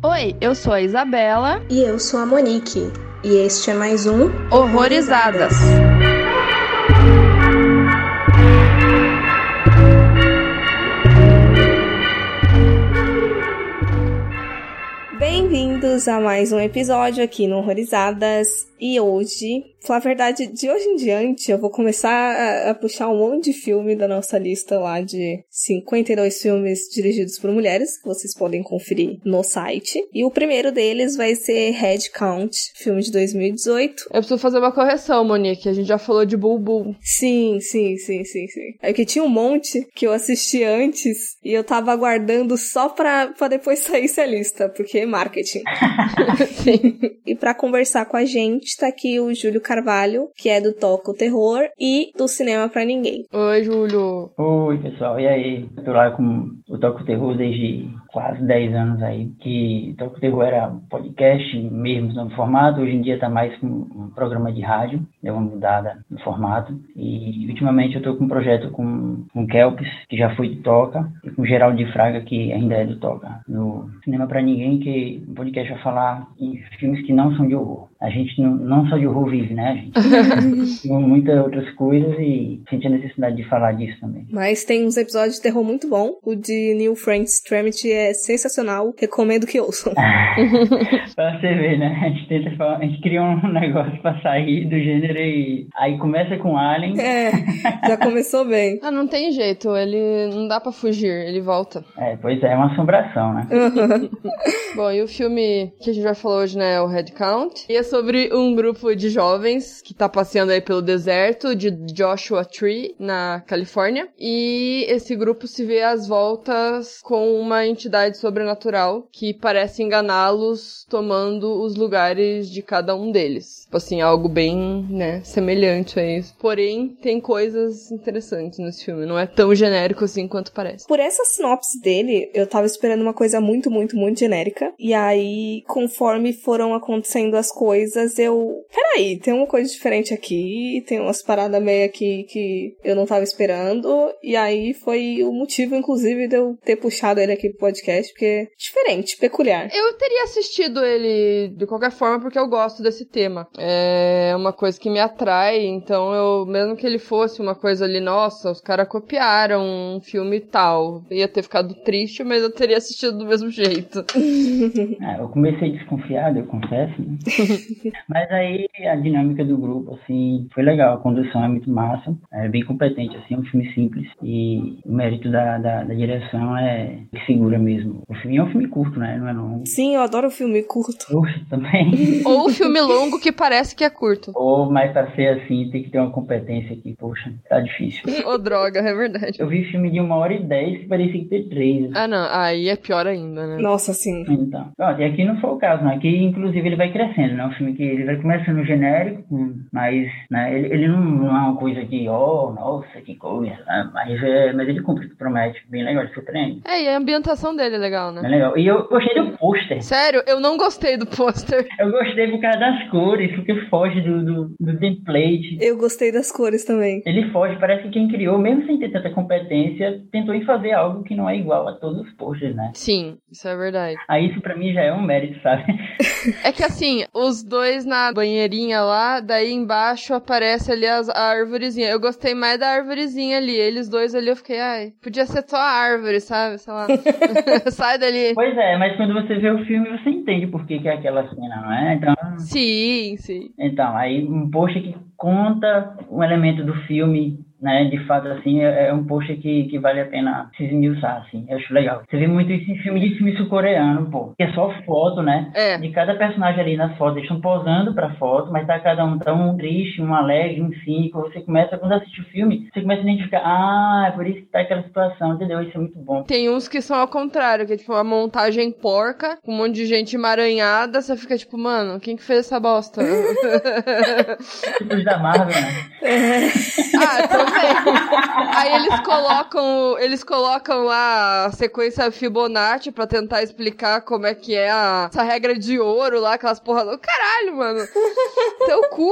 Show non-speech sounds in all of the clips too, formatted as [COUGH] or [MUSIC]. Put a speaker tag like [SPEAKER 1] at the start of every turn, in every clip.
[SPEAKER 1] Oi, eu sou a Isabela.
[SPEAKER 2] E eu sou a Monique. E este é mais um
[SPEAKER 1] Horrorizadas.
[SPEAKER 2] Bem-vindos a mais um episódio aqui no Horrorizadas. E hoje, falar a verdade, de hoje em diante, eu vou começar a, a, puxar um monte de filme da nossa lista lá de 52 filmes dirigidos por mulheres, que vocês podem conferir no site. E o primeiro deles vai ser Head Count, filme de 2018.
[SPEAKER 1] Eu preciso fazer uma correção, Monique, a gente já falou de Bulbul.
[SPEAKER 2] Sim, sim, sim, sim, sim. É que tinha um monte que eu assisti antes e eu tava aguardando só pra, pra depois [LAUGHS] sair a lista, porque marketing. [LAUGHS] sim. E para conversar com a gente, está aqui o Júlio Carvalho, que é do Toca o Terror e do Cinema para Ninguém.
[SPEAKER 1] Oi, Júlio.
[SPEAKER 3] Oi, pessoal. E aí? Eu tô lá com o Toca o Terror desde quase 10 anos aí, que Toca o Terror era podcast mesmo no formato, hoje em dia tá mais um programa de rádio, deu uma mudada no formato. E ultimamente eu tô com um projeto com, com Kelps, que já foi do Toca, e com Geraldo de Fraga, que ainda é do Toca. No Cinema para Ninguém, que o podcast vai falar em filmes que não são de horror. A gente não, não só de horror vive, né? A gente [LAUGHS] tem muitas outras coisas e sente a necessidade de falar disso também.
[SPEAKER 2] Mas tem uns episódios de terror muito bom. O de New Friends Extremity é sensacional. Recomendo que ouçam. [LAUGHS]
[SPEAKER 3] pra você ver, né? A gente tenta falar, a gente cria um [LAUGHS] negócio pra sair do gênero e aí começa com Alien.
[SPEAKER 2] É, já começou bem.
[SPEAKER 1] ah, não tem jeito. Ele não dá pra fugir, ele volta.
[SPEAKER 3] É, pois é, é uma assombração, né?
[SPEAKER 1] Bom, e o filme que a gente vai falar hoje, né, é o Head Count. E sobre um grupo de jovens que tá passeando aí pelo deserto de Joshua Tree, na Califórnia. E esse grupo se vê às voltas com uma entidade sobrenatural que parece enganá-los tomando os lugares de cada um deles. Tipo assim, algo bem, né, semelhante a isso. Porém, tem coisas interessantes nesse filme. Não é tão genérico assim quanto parece.
[SPEAKER 2] Por essa sinopse dele, eu tava esperando uma coisa muito, muito, muito genérica. E aí, conforme foram acontecendo as coisas, eu. Peraí, tem uma coisa diferente aqui, tem umas paradas meio aqui que eu não tava esperando. E aí foi o motivo, inclusive, de eu ter puxado ele aqui pro podcast, porque é diferente, peculiar.
[SPEAKER 1] Eu teria assistido ele de qualquer forma, porque eu gosto desse tema. É uma coisa que me atrai, então eu, mesmo que ele fosse uma coisa ali, nossa, os caras copiaram um filme tal, ia ter ficado triste, mas eu teria assistido do mesmo jeito. [LAUGHS]
[SPEAKER 3] É, eu comecei desconfiado, eu confesso, né? [LAUGHS] Mas aí a dinâmica do grupo, assim, foi legal. A condução é muito massa, é bem competente, assim, é um filme simples. E o mérito da, da, da direção é que segura mesmo. O filme é um filme curto, né? Não é longo.
[SPEAKER 2] Sim, eu adoro filme curto.
[SPEAKER 3] Poxa, também. [LAUGHS]
[SPEAKER 1] Ou filme longo que parece que é curto.
[SPEAKER 3] Ou, mas pra ser assim, tem que ter uma competência aqui, poxa, tá difícil. [LAUGHS]
[SPEAKER 1] Ô, oh, droga, é verdade.
[SPEAKER 3] Eu vi filme de uma hora e dez que parecia que ter três.
[SPEAKER 1] Ah, não, aí é pior ainda, né?
[SPEAKER 2] Nossa, sim.
[SPEAKER 3] Então, pronto, e aqui não foi o caso, né? Aqui, inclusive, ele vai crescendo, né? Filme que ele vai começando genérico, mas né, ele, ele não, não é uma coisa de, oh, nossa, que coisa, né? mas, é, mas ele cumpre o que promete, bem legal, ele surpreende.
[SPEAKER 1] É, e a ambientação dele é legal, né?
[SPEAKER 3] É legal. E eu gostei do pôster.
[SPEAKER 1] Sério, eu não gostei do pôster. [LAUGHS]
[SPEAKER 3] Eu gostei por causa das cores, porque foge do, do, do template.
[SPEAKER 2] Eu gostei das cores também.
[SPEAKER 3] Ele foge, parece que quem criou, mesmo sem ter tanta competência, tentou em fazer algo que não é igual a todos os posters, né?
[SPEAKER 1] Sim, isso é verdade.
[SPEAKER 3] Aí isso pra mim já é um mérito, sabe?
[SPEAKER 1] É que assim, os dois na banheirinha lá, daí embaixo aparece ali as, a árvorezinha. Eu gostei mais da árvorezinha ali. Eles dois ali eu fiquei, ai, podia ser só a árvore, sabe? Sei lá. [LAUGHS] [LAUGHS] Sai dali.
[SPEAKER 3] Pois é, mas quando você vê o filme, você entende por que, que é aquela cena, não é? Então.
[SPEAKER 1] Sim, sim.
[SPEAKER 3] Então, aí um post que conta um elemento do filme né? De fato, assim, é, é um post que, que vale a pena se esmiuçar, assim. Eu acho legal. Você vê muito isso em filme de filme sul-coreano, pô. Que é só foto, né?
[SPEAKER 1] É.
[SPEAKER 3] De cada personagem ali nas fotos. Eles estão posando pra foto, mas tá cada um tão triste, um alegre, um cínico. Você começa, quando assiste o filme, você começa a identificar, ah, é por isso que tá aquela situação, entendeu? Isso é muito bom.
[SPEAKER 1] Tem uns que são ao contrário, que é tipo uma montagem porca, com um monte de gente emaranhada, você fica tipo, mano, quem que fez essa bosta? [LAUGHS]
[SPEAKER 3] tipo da Marvel, né? [LAUGHS]
[SPEAKER 1] ah, então [LAUGHS] Aí eles colocam, eles colocam lá a sequência Fibonacci pra tentar explicar como é que é a, essa regra de ouro lá, aquelas porra do caralho, mano. [LAUGHS] Teu cu.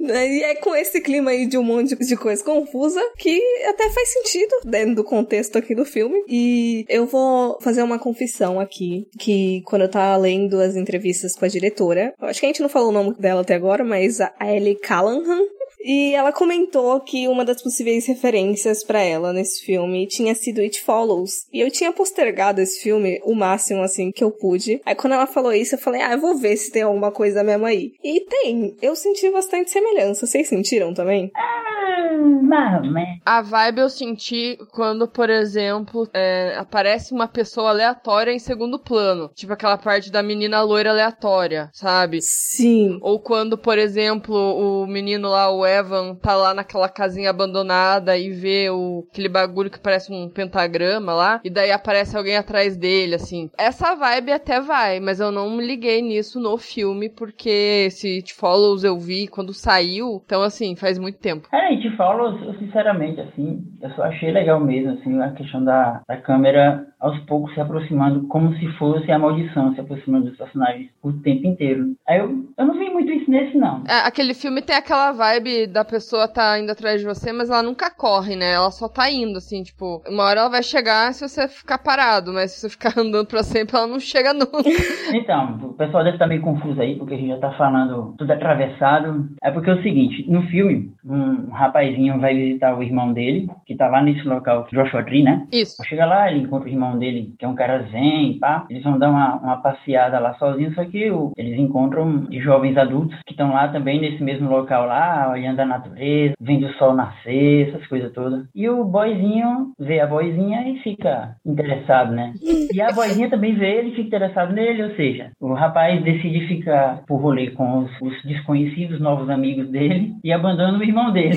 [SPEAKER 2] E é com esse clima aí de um monte de coisa confusa que até faz sentido dentro do contexto aqui do filme. E eu vou fazer uma confissão aqui, que quando eu tava lendo as entrevistas com a diretora, acho que a gente não falou o nome dela até agora, mas a Ellie Callahan, e ela comentou que uma das possíveis referências para ela nesse filme tinha sido It Follows. E eu tinha postergado esse filme o máximo assim que eu pude. Aí quando ela falou isso, eu falei: "Ah, eu vou ver se tem alguma coisa mesmo aí". E tem. Eu senti bastante semelhança. Vocês sentiram também?
[SPEAKER 1] A vibe eu senti quando, por exemplo, é, aparece uma pessoa aleatória em segundo plano. Tipo aquela parte da menina loira aleatória, sabe?
[SPEAKER 2] Sim.
[SPEAKER 1] Ou quando, por exemplo, o menino lá, o Evan, tá lá naquela casinha abandonada e vê o, aquele bagulho que parece um pentagrama lá. E daí aparece alguém atrás dele, assim. Essa vibe até vai, mas eu não me liguei nisso no filme, porque esse It Follows eu vi quando saiu. Então, assim, faz muito tempo.
[SPEAKER 3] É, It Follows, eu, sinceramente, assim, eu só achei legal mesmo, assim, a questão da, da câmera aos poucos se aproximando, como se fosse a maldição, se aproximando dos personagens o tempo inteiro. Aí eu, eu não vi muito isso nesse, não.
[SPEAKER 1] É, aquele filme tem aquela vibe da pessoa tá indo atrás de você, mas ela nunca corre, né? Ela só tá indo, assim, tipo, uma hora ela vai chegar se você ficar parado, mas se você ficar [LAUGHS] andando pra sempre, ela não chega nunca.
[SPEAKER 3] então, o pessoal deve estar meio confuso aí, porque a gente já tá falando tudo atravessado. É porque é o seguinte, no filme, um rapazinho vai visitar o irmão dele, que tá lá nesse local, Joshua Tree, né?
[SPEAKER 1] Isso.
[SPEAKER 3] Chega lá, ele encontra o irmão dele, que é um cara zen, pá. Eles vão dar uma, uma passeada lá sozinhos, só que o, eles encontram jovens adultos que estão lá também nesse mesmo local lá, olhando a natureza, vendo o sol nascer, essas coisas todas. E o boyzinho vê a boizinha e fica interessado, né? E a boizinha também vê ele e fica interessado nele, ou seja, o rapaz decide ficar por rolê com os, os desconhecidos novos amigos dele e abandona o irmão dele.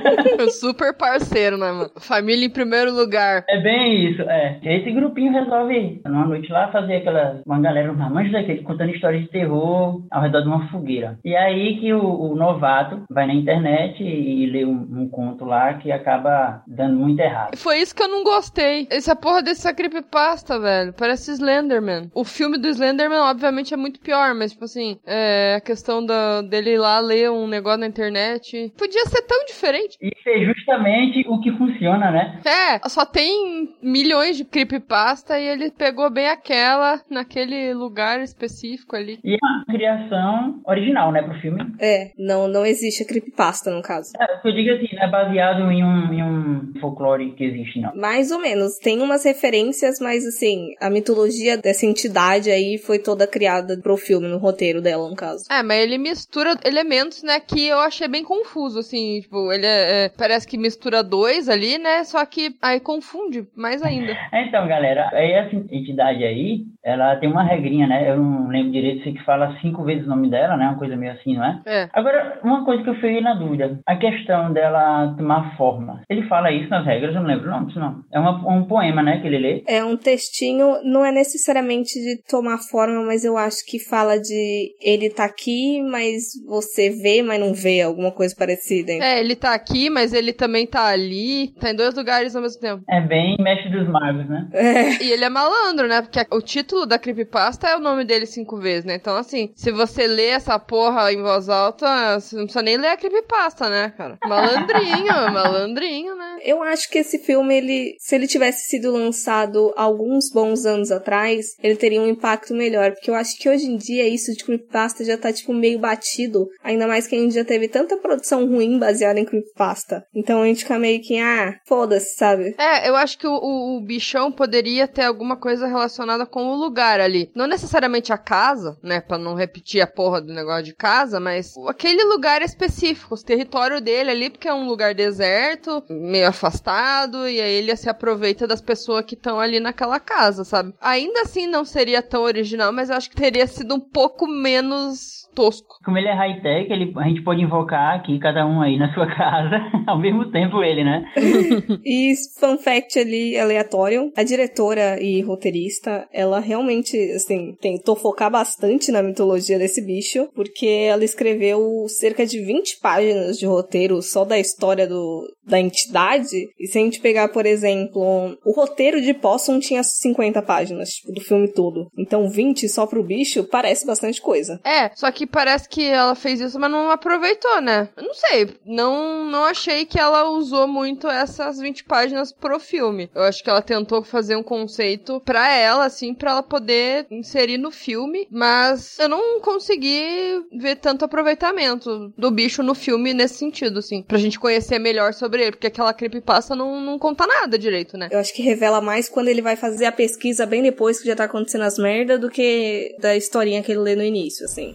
[SPEAKER 3] [LAUGHS]
[SPEAKER 1] Super parceiro, né, mano? Família em primeiro lugar.
[SPEAKER 3] É bem isso, é. Esse grupinho resolve, numa noite lá, fazer aquela, uma galera, uma mancha daquele, contando histórias de terror ao redor de uma fogueira. E aí que o, o novato vai na internet e, lê um, um, conto lá que acaba dando muito errado.
[SPEAKER 1] Foi isso que eu não gostei. Essa porra desse creepypasta, velho. Parece Slenderman. O filme do Slenderman, obviamente, é muito pior, mas, tipo assim, é, a questão da, dele ir lá ler um negócio na internet. Podia ser tão diferente.
[SPEAKER 3] Isso é justamente o que funciona, né?
[SPEAKER 1] É, só tem milhões de creepypasta e ele pegou bem aquela naquele lugar específico ali.
[SPEAKER 3] E é uma criação original, né, pro filme.
[SPEAKER 2] É, não, não existe a creepypasta no caso.
[SPEAKER 3] É, eu digo assim, não é baseado em um, em um folclore que existe, não.
[SPEAKER 2] Mais ou menos. Tem umas referências, mas assim, a mitologia dessa entidade aí foi toda criada pro filme, no roteiro dela, no caso.
[SPEAKER 1] É, mas ele mistura elementos, né, que eu achei bem confuso, assim, tipo, ele é, é, parece que mistura dois ali, né, só que aí confunde mais ainda.
[SPEAKER 3] Então, galera, aí essa entidade aí, ela tem uma regrinha, né, eu não lembro direito, sei que fala cinco vezes o nome dela, né, uma coisa meio assim, não é?
[SPEAKER 1] É.
[SPEAKER 3] Agora, uma coisa que eu fiquei na dúvida, a questão dela tomar forma. Ele fala isso nas regras, eu não lembro, não, isso não. É uma, um poema, né, que ele lê.
[SPEAKER 2] É um textinho, não é necessariamente de tomar forma, mas eu acho que fala de ele tá aqui, mas você vê, mas não vê, alguma coisa parecida. Hein?
[SPEAKER 1] É, ele tá aqui, mas ele também tá ali, tá em dois lugares ao mesmo tempo.
[SPEAKER 3] É bem mestre dos magos, né?
[SPEAKER 2] É.
[SPEAKER 1] E ele é malandro, né? Porque o título da creepypasta é o nome dele cinco vezes, né? Então, assim, se você lê essa porra em voz alta, você não precisa nem ler a creepypasta, né, cara? Malandrinho, [LAUGHS] malandrinho, né?
[SPEAKER 2] Eu acho que esse filme, ele, se ele tivesse sido lançado alguns bons anos atrás, ele teria um impacto melhor. Porque eu acho que hoje em dia isso de creepypasta já tá, tipo, meio batido. Ainda mais que a gente já teve tanta produção ruim baseada em creepypasta. Então a gente fica meio que, ah, foda-se, sabe?
[SPEAKER 1] É, eu acho que o, o, o bichão poderia ter alguma coisa relacionada com o lugar ali. Não necessariamente a casa, né? Pra não repetir a porra do negócio de casa, mas aquele lugar específico, o território dele ali, porque é um lugar deserto, meio afastado, e aí ele se aproveita das pessoas que estão ali naquela casa, sabe? Ainda assim não seria tão original, mas eu acho que teria sido um pouco menos tosco.
[SPEAKER 3] Como ele é high-tech, ele, a gente pode invocar aqui, cada um aí na [LAUGHS] sua casa, ao mesmo tempo ele, né? [LAUGHS]
[SPEAKER 2] e fun fact ali, aleatório, a diretora e roteirista, ela realmente, assim, tentou focar bastante na mitologia desse bicho, porque ela escreveu cerca de 20 páginas de roteiro só da história do, da entidade. E se a gente pegar, por exemplo, o roteiro de Possum tinha 50 páginas, tipo, do filme todo. Então 20 só pro bicho parece bastante coisa.
[SPEAKER 1] É, só que parece que ela fez isso, mas não aproveitou, né? Eu não sei, não, não achei que ela usou muito essas 20 páginas pro filme. Eu acho que ela tentou fazer um conceito pra ela, assim, pra ela poder inserir no filme, mas eu não consegui ver tanto aproveitamento do bicho no filme nesse sentido, assim, pra gente conhecer melhor sobre ele, porque aquela creepypasta não, não conta nada direito, né?
[SPEAKER 2] Eu acho que revela mais quando ele vai fazer a pesquisa bem depois que já tá acontecendo as merdas do que da historinha que ele lê no início, assim.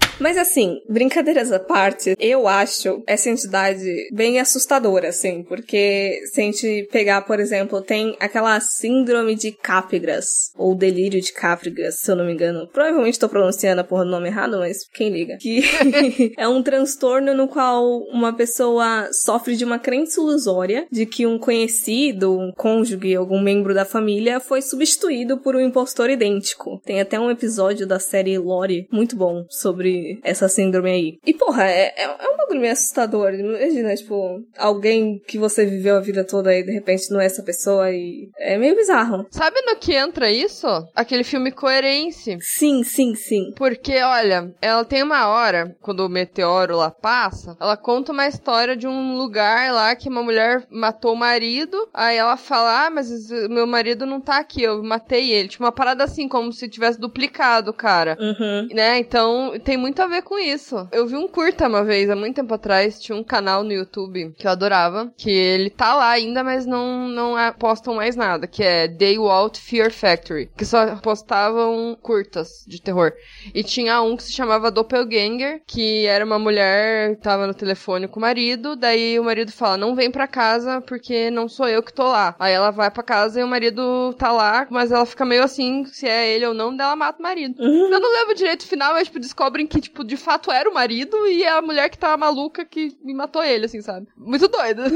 [SPEAKER 2] Mas assim, brincadeiras à parte, eu acho essa entidade bem assustadora, assim, porque se a gente pegar, por exemplo, tem aquela síndrome de Capgras, ou delírio de Capgras, se eu não me engano. Provavelmente tô pronunciando a porra do nome errado, mas quem liga? Que [LAUGHS] é um transtorno no qual uma pessoa sofre de uma crença ilusória de que um conhecido, um cônjuge, algum membro da família foi substituído por um impostor idêntico. Tem até um episódio da série Lore muito bom sobre essa síndrome aí. E, porra, é, é, é um bagulho meio assustador. Imagina, tipo, alguém que você viveu a vida toda e de repente não é essa pessoa e. É meio bizarro.
[SPEAKER 1] Sabe no que entra isso? Aquele filme Coerência.
[SPEAKER 2] Sim, sim, sim.
[SPEAKER 1] Porque, olha, ela tem uma hora, quando o meteoro lá passa, ela conta uma história de um lugar lá que uma mulher matou o marido. Aí ela fala: Ah, mas meu marido não tá aqui, eu matei ele. Tipo, uma parada assim, como se tivesse duplicado o cara.
[SPEAKER 2] Uhum.
[SPEAKER 1] Né? Então, tem muito a ver com isso. Eu vi um curta uma vez, há muito tempo atrás, tinha um canal no YouTube que eu adorava, que ele tá lá ainda, mas não, não é, postam mais nada, que é Day Walt Fear Factory, que só postavam curtas de terror. E tinha um que se chamava Doppelganger, que era uma mulher que tava no telefone com o marido, daí o marido fala, não vem pra casa porque não sou eu que tô lá. Aí ela vai pra casa e o marido tá lá, mas ela fica meio assim, se é ele ou não, daí ela mata o marido.
[SPEAKER 2] Uhum.
[SPEAKER 1] Eu não lembro direito o final, mas tipo, descobrem que, tipo, de fato era o marido e é a mulher que tá maluca que me matou ele, assim, sabe? Muito doido. [LAUGHS]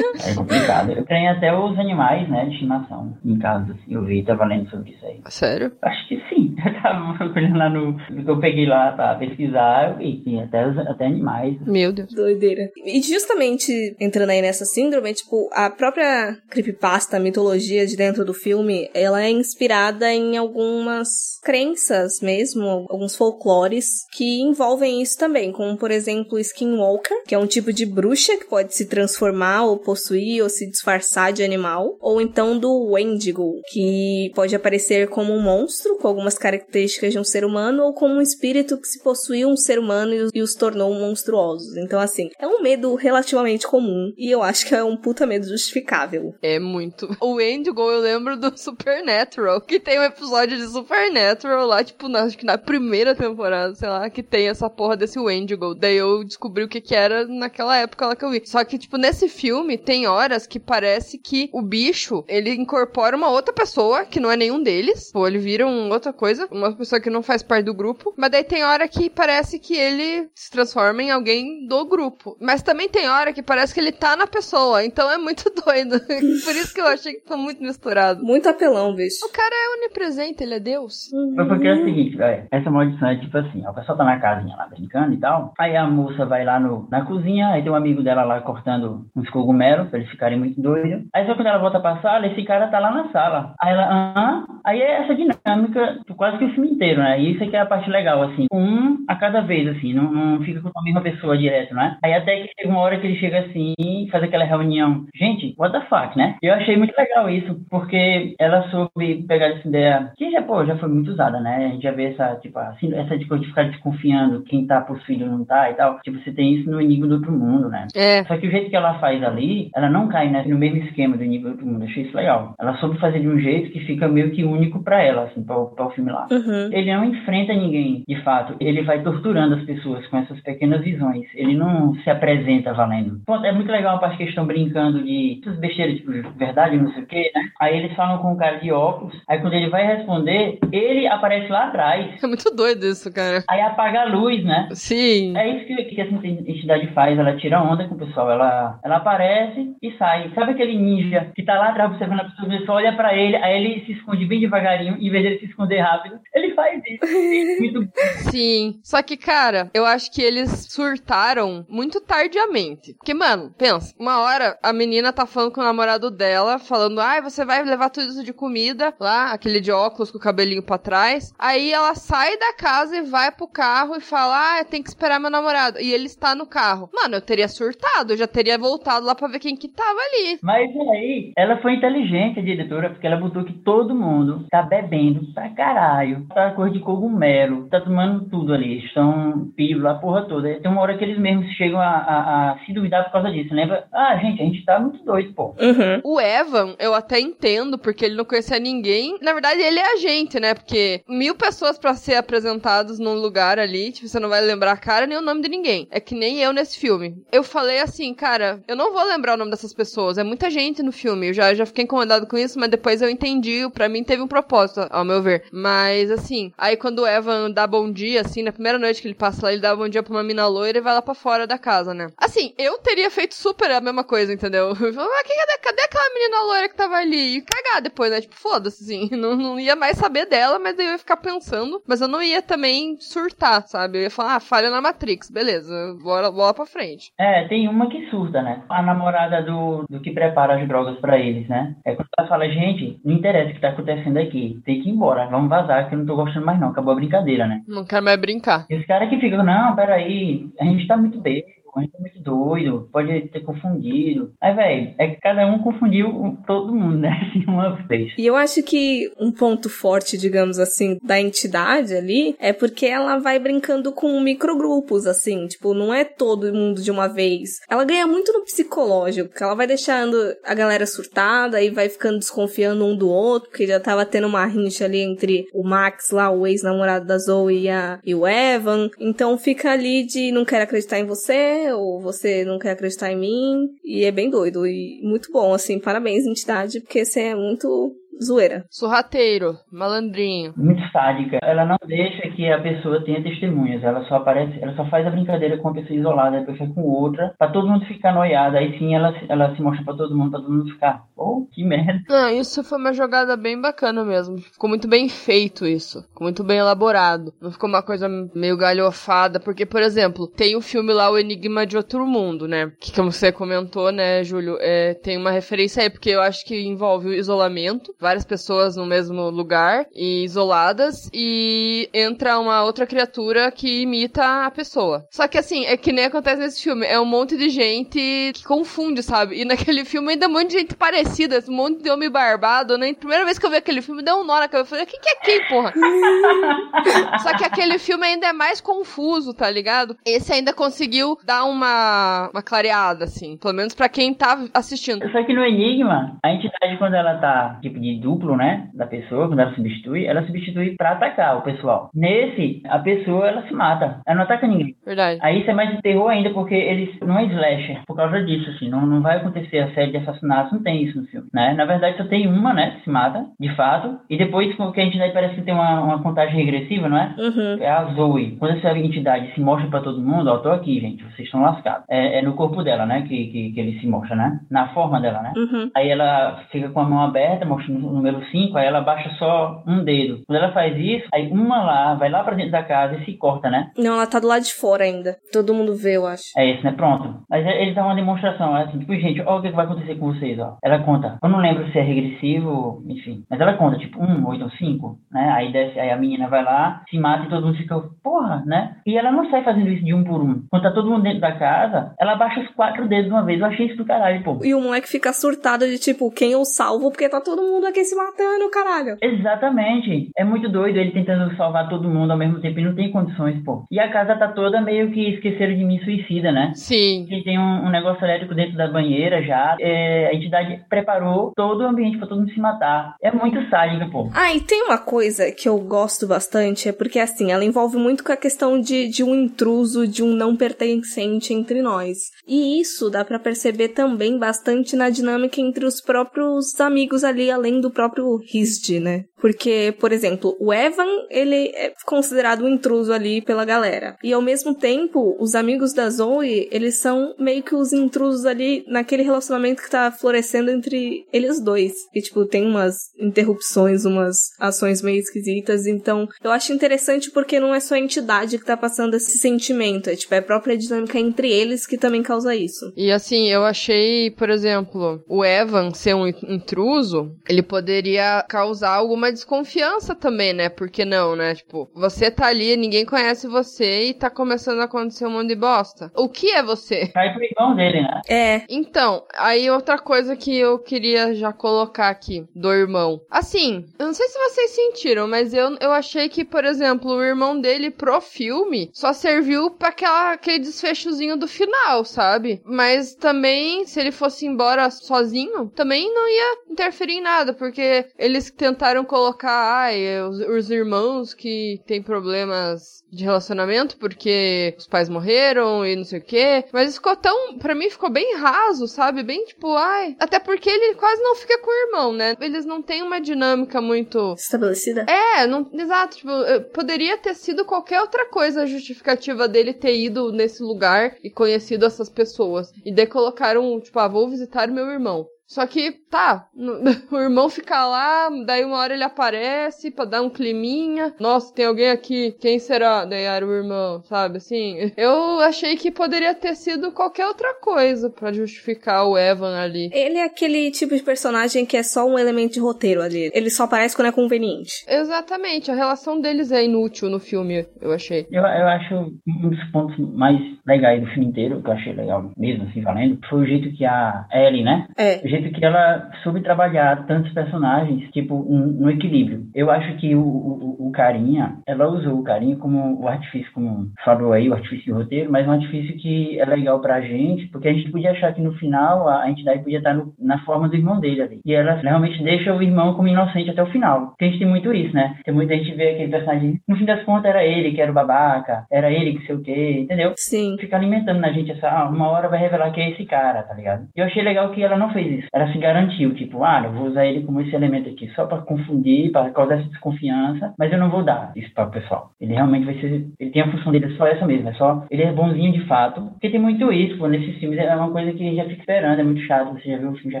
[SPEAKER 3] É complicado. Eu tenho até os animais, né, de estimação em casa. Assim, eu vi, tava lendo sobre isso aí.
[SPEAKER 1] Sério?
[SPEAKER 3] Acho que sim. [LAUGHS] Eu tava procurando lá no. que eu peguei lá pra pesquisar, eu vi, tem até, os- até animais.
[SPEAKER 1] Meu Deus.
[SPEAKER 2] Doideira. E justamente entrando aí nessa síndrome, tipo, a própria creepypasta, a mitologia de dentro do filme, ela é inspirada em algumas crenças mesmo, alguns folclores que envolvem isso também, como por exemplo Skinwalker, que é um tipo de bruxa que pode se transformar ou possuir ou se disfarçar de animal, ou então do Wendigo, que pode aparecer como um monstro com algumas características de um ser humano ou como um espírito que se possuiu um ser humano e os, e os tornou monstruosos. Então assim, é um medo relativamente comum e eu acho que é um puta medo justificável.
[SPEAKER 1] É muito. O Wendigo, eu lembro do Supernatural, que tem um episódio de Supernatural lá, tipo, na, acho que na primeira temporada, sei lá, que tem essa porra desse Wendigo. Daí eu descobri o que que era naquela época lá que eu vi. Só que, tipo, nesse filme, tem horas que parece que o bicho, ele incorpora uma outra pessoa, que não é nenhum deles. Pô, ele vira uma outra coisa, uma pessoa que não faz parte do grupo. Mas daí tem hora que parece que ele se transforma em alguém do grupo. Mas também tem hora que parece que ele tá na pessoa. Então é muito [LAUGHS] doido. Por isso que eu achei que foi muito misturado.
[SPEAKER 2] Muito apelão, bicho.
[SPEAKER 1] O cara é onipresente, ele é Deus.
[SPEAKER 3] Mas porque é o seguinte, velho, essa maldição é tipo assim, ó, o tá na casinha lá brincando e tal, aí a moça vai lá no, na cozinha, aí tem um amigo dela lá cortando uns cogumelos pra eles ficarem muito doidos. Aí só quando ela volta pra sala, esse cara tá lá na sala. Aí ela, aham, aí é essa dinâmica, quase que o filme inteiro, né? E isso aqui é a parte legal, assim, um a cada vez, assim, não, não fica com a mesma pessoa direto, né? Aí até que chega uma hora que ele chega assim, faz aquela reunião, gente, what the fuck, né? Eu achei muito legal isso, porque ela soube pegar essa ideia, que já, pô, já foi muito usada, né? A gente já vê essa, tipo, assim, essa de de ficar desconfiando quem tá possuído não tá e tal. Tipo, você tem isso no Enigma do Outro Mundo, né?
[SPEAKER 1] É.
[SPEAKER 3] Só que o jeito que ela faz ali, ela não cai né, no mesmo esquema do Enigma do Outro Mundo. Eu achei isso legal. Ela soube fazer de um jeito que fica meio que único pra ela, assim, pra, o- pra o filme lá.
[SPEAKER 2] Uhum.
[SPEAKER 3] Ele não enfrenta ninguém, de fato. Ele vai torturando as pessoas com essas pequenas visões. Ele não se apresenta valendo. Pô, é muito legal a parte que eles estão brincando de essas besteiras, tipo, verdade, não sei o quê, né? Aí eles falam com o cara de óculos. Aí quando ele vai responder, ele aparece lá atrás.
[SPEAKER 1] É muito doido isso, cara.
[SPEAKER 3] Aí a apaga a luz, né?
[SPEAKER 1] Sim.
[SPEAKER 3] É isso que, que essa entidade faz, ela tira onda com o pessoal, ela, ela aparece e sai. Sabe aquele ninja que tá lá atrás observando a pessoa, você olha pra ele, aí ele se esconde bem devagarinho, em vez de ele se esconder rápido, ele faz isso. [LAUGHS] Muito
[SPEAKER 1] Sim. Só que, cara, eu acho que eles surtaram muito tardiamente. Porque, mano, pensa, uma hora a menina tá falando com o namorado dela, falando, ai, você vai levar tudo isso de comida lá, aquele de óculos com o cabelinho pra trás. Aí ela sai da casa e vai pro carro e fala, ah, tem que esperar meu namorado. E ele está no carro. Mano, eu teria surtado, eu já teria voltado lá pra ver quem que tava ali.
[SPEAKER 3] Mas aí, ela foi inteligente, a diretora, porque ela botou que todo mundo tá bebendo pra caralho. Tá cor de cogumelo, tá tomando tudo ali. Estão pílula, a porra toda. Tem uma hora que eles mesmos chegam a, a, a se duvidar por causa disso. Lembra? Ah, gente, a gente tá muito doido, pô.
[SPEAKER 2] Uhum.
[SPEAKER 1] O Evan, eu até entendo, porque ele não conhecia ninguém. Na verdade, ele é a gente, né? Porque mil pessoas pra ser apresentados num lugar ali, tipo, você não vai lembrar a cara nem o nome de ninguém. É que nem eu nesse filme. Eu falei assim, cara, eu não vou lembrar o nome dessas pessoas. É muita gente no filme. Eu já, já fiquei incomodado com isso, mas depois eu entendi. Pra mim teve um propósito, ao meu ver. Mas, assim, aí quando o Evan dá bom dia, assim, na primeira noite que ele passa lá, ele dá bom dia pra uma mina loira e vai lá pra fora da casa, né? Assim, eu teria feito super a mesma coisa, entendeu? [LAUGHS] Eu falei, ah, cadê, cadê aquela menina loira que tava ali? E cagar depois, né? Tipo, foda-se, assim. [LAUGHS] Não, não ia mais saber dela, mas eu ia ficar pensando. Mas eu não ia também surtar, sabe? Eu ia falar, ah, falha na Matrix, beleza, bora, bora pra frente.
[SPEAKER 3] É, tem uma que surta, né? A namorada do, do que prepara as drogas pra eles, né? É quando ela fala, gente, não interessa o que tá acontecendo aqui, tem que ir embora, vamos vazar, que eu não tô gostando mais não, acabou a brincadeira, né?
[SPEAKER 1] Não quero mais brincar.
[SPEAKER 3] E os caras que ficam, não, peraí, a gente tá muito bem. Tá muito doido, pode ter confundido. Aí, velho, é que cada um confundiu todo mundo, né? [LAUGHS] Assim, uma vez.
[SPEAKER 2] E eu acho que um ponto forte, digamos assim, da entidade ali é porque ela vai brincando com microgrupos, assim, tipo, não é todo mundo de uma vez. Ela ganha muito no psicológico, que ela vai deixando a galera surtada e vai ficando desconfiando um do outro, porque já tava tendo uma rincha ali entre o Max lá, o ex-namorado da Zoe e, a, e o Evan. Então fica ali de não quero acreditar em você, ou você não quer acreditar em mim. E é bem doido. E muito bom, assim, parabéns, entidade, porque você é muito zoeira.
[SPEAKER 1] Sorrateiro, malandrinho.
[SPEAKER 3] Muito sádica. Ela não deixa que a pessoa tenha testemunhas. Ela só aparece, ela só faz a brincadeira com uma pessoa isolada, depois com outra, pra todo mundo ficar noiado. Aí sim ela, ela se mostra pra todo mundo, pra todo mundo ficar. Oh, que merda.
[SPEAKER 1] Não, isso foi uma jogada bem bacana mesmo. Ficou muito bem feito isso. Ficou muito bem elaborado. Não ficou uma coisa meio galhofada. Porque, por exemplo, tem o filme lá, O Enigma de Outro Mundo, né? Que como você comentou, né, Júlio, é, tem uma referência aí, porque eu acho que envolve o isolamento várias pessoas no mesmo lugar e isoladas e entra uma outra criatura que imita a pessoa. Só que assim, é que nem acontece nesse filme, é um monte de gente que confunde, sabe? E naquele filme ainda um monte de gente parecida, um monte de homem barbado, né? Primeira vez que eu vi aquele filme, deu um nó na cabeça, eu falei, quem que é quem, porra? [LAUGHS] Só que aquele filme ainda é mais confuso, tá ligado? Esse ainda conseguiu dar uma, uma clareada, assim, pelo menos pra quem tá assistindo.
[SPEAKER 3] Só que no Enigma, a entidade quando ela tá, tipo, de duplo, né, da pessoa, quando ela substitui, ela substitui pra atacar o pessoal. Nesse, a pessoa, ela se mata. Ela não ataca ninguém.
[SPEAKER 1] Verdade.
[SPEAKER 3] Aí isso é mais de terror ainda, porque eles não é slasher, por causa disso, assim, não, não vai acontecer a série de assassinatos, não tem isso no filme, né? Na verdade, só tem uma, né, que se mata, de fato, e depois, porque a entidade parece que tem uma, uma contagem regressiva, não é?
[SPEAKER 2] Uhum.
[SPEAKER 3] É a Zoe. Quando essa entidade se mostra pra todo mundo, ó, tô aqui, gente, vocês estão lascados. É, é no corpo dela, né, que, que, que ele se mostra, né? Na forma dela, né?
[SPEAKER 2] Uhum.
[SPEAKER 3] Aí ela fica com a mão aberta, mostrando o número 5, aí ela baixa só um dedo. Quando ela faz isso, aí uma lá, vai lá pra dentro da casa e se corta, né?
[SPEAKER 2] Não, ela tá do lado de fora ainda. Todo mundo vê, eu acho.
[SPEAKER 3] É isso, né? Pronto. Mas eles dão uma demonstração, é assim, tipo, gente, olha o que vai acontecer com vocês, ó. Ela conta. Eu não lembro se é regressivo, enfim. Mas ela conta, tipo, um, oito ou cinco, né? Aí desce, aí a menina vai lá, se mata e todo mundo fica, porra, né? E ela não sai fazendo isso de um por um. Quando tá todo mundo dentro da casa, ela baixa os quatro dedos de uma vez. Eu achei isso do caralho, pô.
[SPEAKER 2] E o moleque fica surtado de tipo, quem eu salvo porque tá todo mundo aqui se matando, caralho.
[SPEAKER 3] Exatamente. É muito doido ele tentando salvar todo mundo ao mesmo tempo e não tem condições, pô. E a casa tá toda meio que esqueceram de mim suicida, né?
[SPEAKER 1] Sim.
[SPEAKER 3] Ele tem um, um negócio elétrico dentro da banheira já. É, a entidade preparou todo o ambiente pra todo mundo se matar. É muito sádica, pô.
[SPEAKER 2] Ah, e tem uma coisa que eu gosto bastante, é porque assim, ela envolve muito com a questão de, de um intruso, de um não pertencente entre nós. E isso dá pra perceber também bastante na dinâmica entre os próprios amigos ali, além do do próprio Hisd, né? Porque, por exemplo, o Evan, ele é considerado um intruso ali pela galera. E ao mesmo tempo, os amigos da Zoe, eles são meio que os intrusos ali naquele relacionamento que tá florescendo entre eles dois. E, tipo, tem umas interrupções, umas ações meio esquisitas. Então, eu acho interessante porque não é só a entidade que tá passando esse sentimento. É, tipo, é a própria dinâmica entre eles que também causa isso.
[SPEAKER 1] E assim, eu achei, por exemplo, o Evan ser um intruso, ele poderia causar alguma desconfiança também, né? Porque não, né? Tipo, você tá ali, ninguém conhece você e tá começando a acontecer um monte de bosta. O que é você?
[SPEAKER 3] Cai pro irmão dele, né?
[SPEAKER 2] É.
[SPEAKER 1] Então, aí outra coisa que eu queria já colocar aqui, do irmão. Assim, eu não sei se vocês sentiram, mas eu, eu achei que, por exemplo, o irmão dele pro filme só serviu pra aquela, aquele desfechozinho do final, sabe? Mas também, se ele fosse embora sozinho, também não ia interferir em nada, porque eles tentaram colocar ai, os, os irmãos que têm problemas de relacionamento porque os pais morreram e não sei o quê. Mas ficou tão. Pra mim ficou bem raso, sabe? Bem tipo, ai. Até porque ele quase não fica com o irmão, né? Eles não têm uma dinâmica muito.
[SPEAKER 2] Estabelecida?
[SPEAKER 1] É, não, exato. Tipo, poderia ter sido qualquer outra coisa a justificativa dele ter ido nesse lugar e conhecido essas pessoas. E daí colocaram, tipo, ah, vou visitar meu irmão. Só que, tá, [LAUGHS] o irmão fica lá, daí uma hora ele aparece pra dar um climinha. Nossa, tem alguém aqui, quem será? Daí era o irmão, sabe? Assim, eu achei que poderia ter sido qualquer outra coisa para justificar o Evan ali.
[SPEAKER 2] Ele é aquele tipo de personagem que é só um elemento de roteiro ali. Ele só aparece quando é conveniente.
[SPEAKER 1] Exatamente, a relação deles é inútil no filme, eu achei.
[SPEAKER 3] Eu, eu acho um dos pontos mais legais do filme inteiro, que eu achei legal mesmo, assim, valendo, foi o jeito que a Ellie, né?
[SPEAKER 2] É
[SPEAKER 3] jeito que ela soube trabalhar tantos personagens, tipo, um, no equilíbrio. Eu acho que o, o, o, Carinha, ela usou o Carinha como o artifício, como falou aí, o artifício de roteiro, mas um artifício que é legal pra gente, porque a gente podia achar que no final a entidade podia estar no, na forma do irmão dele ali. E ela realmente deixa o irmão como inocente até o final. Porque a gente tem muito isso, né? Tem muita gente vê aquele personagem, no fim das contas era ele que era o babaca, era ele que sei o quê, entendeu?
[SPEAKER 2] Sim.
[SPEAKER 3] Fica alimentando na gente essa, ah, uma hora vai revelar que é esse cara, tá ligado? E eu achei legal que ela não fez isso ela se garantiu, tipo, ah, eu vou usar ele como esse elemento aqui só para confundir, para causar essa desconfiança, mas eu não vou dar isso para o pessoal. Ele realmente vai ser, ele tem a função dele só essa mesma, é só, ele é bonzinho de fato, porque tem muito isso, pô, nesses filmes é uma coisa que já fica esperando, é muito chato, você já viu o filme já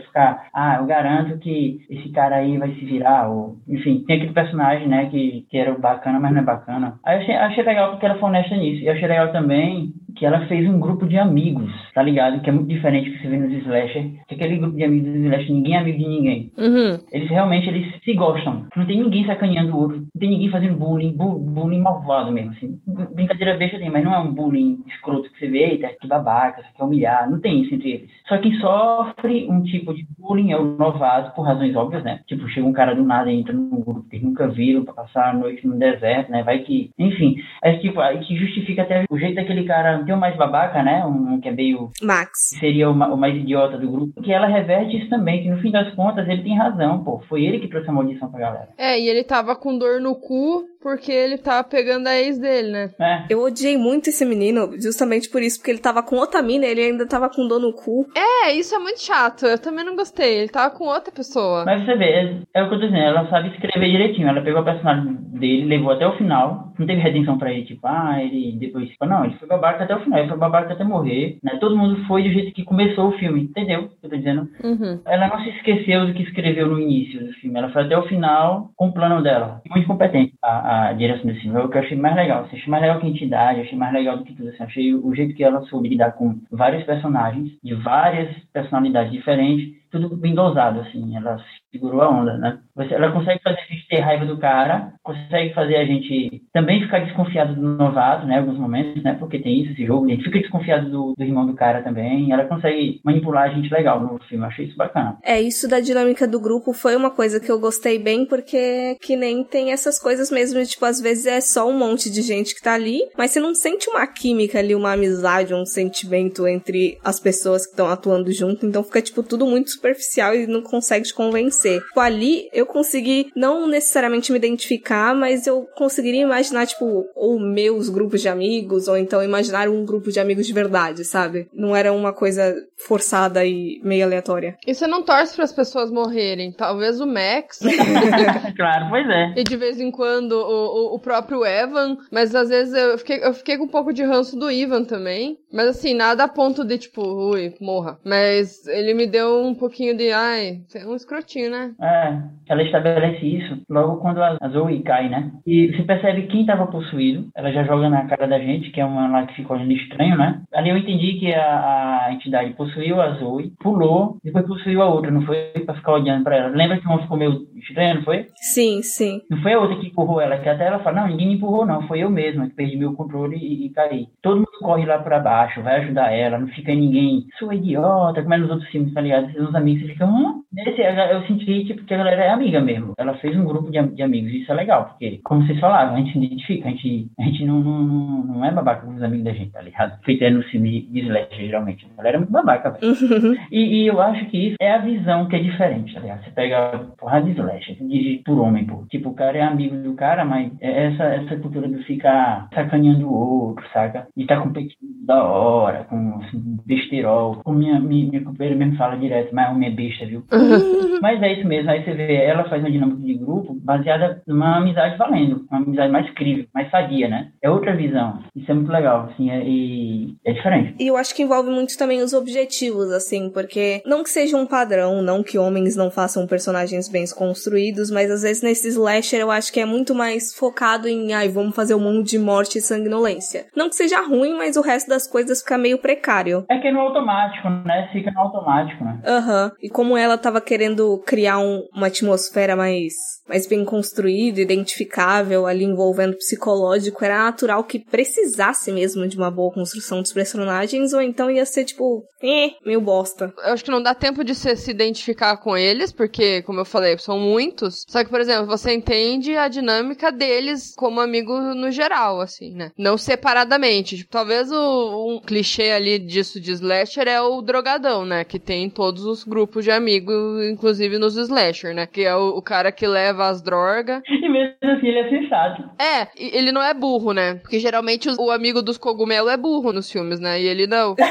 [SPEAKER 3] ficar, ah, eu garanto que esse cara aí vai se virar, ou, enfim, tem aquele personagem, né, que, que era bacana, mas não é bacana. Aí eu achei, achei legal porque ela foi honesta nisso, e achei legal também que ela fez um grupo de amigos, tá ligado? Que é muito diferente do que você vê nos slasher, que aquele grupo de amigos dos slasher, ninguém é amigo de ninguém.
[SPEAKER 1] Uhum.
[SPEAKER 3] Eles realmente, eles se gostam. Não tem ninguém sacaneando o outro, não tem ninguém fazendo bullying, bu bullying malvado mesmo, assim. Brincadeira besta tem, mas não é um bullying escroto que você vê, eita, que babaca, você quer humilhar, não tem isso entre eles. Só quem sofre um tipo de bullying é o novato, por razões óbvias, né? Tipo, chega um cara do nada e entra num grupo que nunca viram pra passar a noite no deserto, né? Vai que, enfim, é tipo, aí que justifica até o jeito daquele cara tem o mais babaca, né? Um que é meio.
[SPEAKER 2] Max.
[SPEAKER 3] Seria o, o, mais idiota do grupo. Que ela reverte isso também, que no fim das contas ele tem razão, pô. Foi ele que trouxe a maldição pra galera.
[SPEAKER 1] É, e ele tava com dor no cu porque ele tava pegando a ex dele, né?
[SPEAKER 3] É.
[SPEAKER 2] Eu odiei muito esse menino, justamente por isso, porque ele tava com outra mina e ele ainda tava com dor no cu.
[SPEAKER 1] É, isso é muito chato. Eu também não gostei. Ele tava com outra pessoa.
[SPEAKER 3] Mas você vê, é, é o que eu tô dizendo, ela sabe escrever direitinho. Ela pegou a personagem dele, levou até o final. Não teve redenção pra ele, tipo, ah, ele depois. Tipo, não, ele foi babaca até o final, ele foi babaca até morrer. Né? Todo mundo foi do jeito que começou o filme, entendeu o que eu tô dizendo?
[SPEAKER 1] Uhum.
[SPEAKER 3] Ela não se esqueceu do que escreveu no início do filme. Ela foi até o final com o plano dela. Muito competente a, a direção desse filme. É o que eu achei mais legal. Assim, achei mais legal que a entidade, achei mais legal do que tudo. Assim, achei o jeito que ela soube lidar com vários personagens, de várias personalidades diferentes tudo bem dosado, assim, ela segurou a onda, né? Você, ela consegue fazer a gente ter raiva do cara, consegue fazer a gente também ficar desconfiado do novato, né, alguns momentos, né, porque tem isso, esse jogo, a gente fica desconfiado do, do irmão do cara também, ela consegue manipular a gente legal no filme, eu achei isso bacana.
[SPEAKER 2] É, isso da dinâmica do grupo foi uma coisa que eu gostei bem, porque que nem tem essas coisas mesmo, tipo, às vezes é só um monte de gente que tá ali, mas você não sente uma química ali, uma amizade, um sentimento entre as pessoas que estão atuando junto, então fica, tipo, tudo muito superficial e não consegue te convencer. Tipo, ali eu consegui não necessariamente me identificar, mas eu conseguiria imaginar, tipo, ou meus grupos de amigos, ou então imaginar um grupo de amigos de verdade, sabe? Não era uma coisa forçada e meio aleatória.
[SPEAKER 1] E você não torce para as pessoas morrerem. Talvez o Max. [LAUGHS]
[SPEAKER 3] claro, pois é.
[SPEAKER 1] E de vez em quando o, o, o, próprio Evan. Mas às vezes eu fiquei, eu fiquei com um pouco de ranço do Ivan também. Mas assim, nada a ponto de tipo, ui, morra. Mas ele me deu um pouquinho de, ai, você é um escrotinho, né?
[SPEAKER 3] É, ela estabelece isso logo quando a Zoe cai, né? E você percebe quem estava possuído. Ela já joga na cara da gente, que é uma lá que fica olhando estranho, né? Ali eu entendi que a, a entidade possuiu a Zoe, pulou, depois possuiu a outra, não foi? Pra ficar olhando pra ela. Lembra que uma ficou meio estranha, não foi?
[SPEAKER 2] Sim, sim.
[SPEAKER 3] Não foi a outra que empurrou ela, que até ela fala, não, ninguém me empurrou, não, foi eu mesma que perdi meu controle e, e caí. Todo mundo corre lá pra baixo, vai ajudar ela, não fica ninguém, sou idiota, como é nos outros filmes, tá ligado? Os amigos você fica, hum? Nesse, eu senti tipo, que a galera é amiga mesmo. Ela fez um grupo de, de amigos, isso é legal, porque, como vocês falaram, a gente se identifica, a gente, a gente não, não, não, é babaca com os amigos da gente, tá ligado? Feito é no filme de Slash, geralmente. A galera é muito babaca, velho. Uhum. E, e, eu acho que isso é a visão que é diferente, tá ligado? Você pega porra de Slash, de por homem, pô. Tipo, o cara é amigo do cara, mas é essa, essa cultura de ficar sacaneando o outro, saca? Estar tá competindo da hora, com assim, besterol. Como minha, minha, minha companheira mesmo fala direto, mas homem é besta, viu? Uhum. Mas é isso mesmo, aí você vê, ela faz uma dinâmica de grupo baseada numa amizade valendo, uma amizade mais crível, mais sadia, né? É outra visão. Isso é muito legal, assim, é, e é diferente.
[SPEAKER 2] E eu acho que envolve muito também os objetivos, assim, porque não que seja um padrão, não que homens não façam personagens bem construídos, mas às vezes nesse slasher eu acho que é muito mais focado em, ai, vamos fazer um mundo de morte e sanguinolência. Não que seja ruim, mas o resto das coisas fica meio precário.
[SPEAKER 3] É que é no automático, né? Fica no automático, né?
[SPEAKER 2] Aham. Uhum. E como ela tava querendo criar um, uma atmosfera mais mais bem construído, identificável, ali envolvendo psicológico, era natural que precisasse mesmo de uma boa construção dos personagens, ou então ia ser tipo, eh, meio bosta.
[SPEAKER 1] Eu acho que não dá tempo de você se identificar com eles, porque, como eu falei, são muitos. Só que, por exemplo, você entende a dinâmica deles como amigo no geral, assim, né? Não separadamente. Tipo, talvez o, um clichê ali disso de slasher é o drogadão, né? Que tem em todos os grupos de amigos, inclusive nos slasher, né? Que é o, o cara que leva as drogas. [LAUGHS]
[SPEAKER 3] E mesmo assim ele é sensato.
[SPEAKER 1] É, ele não é burro, né? Porque geralmente o amigo dos cogumelos é burro nos filmes, né? E ele não. [LAUGHS]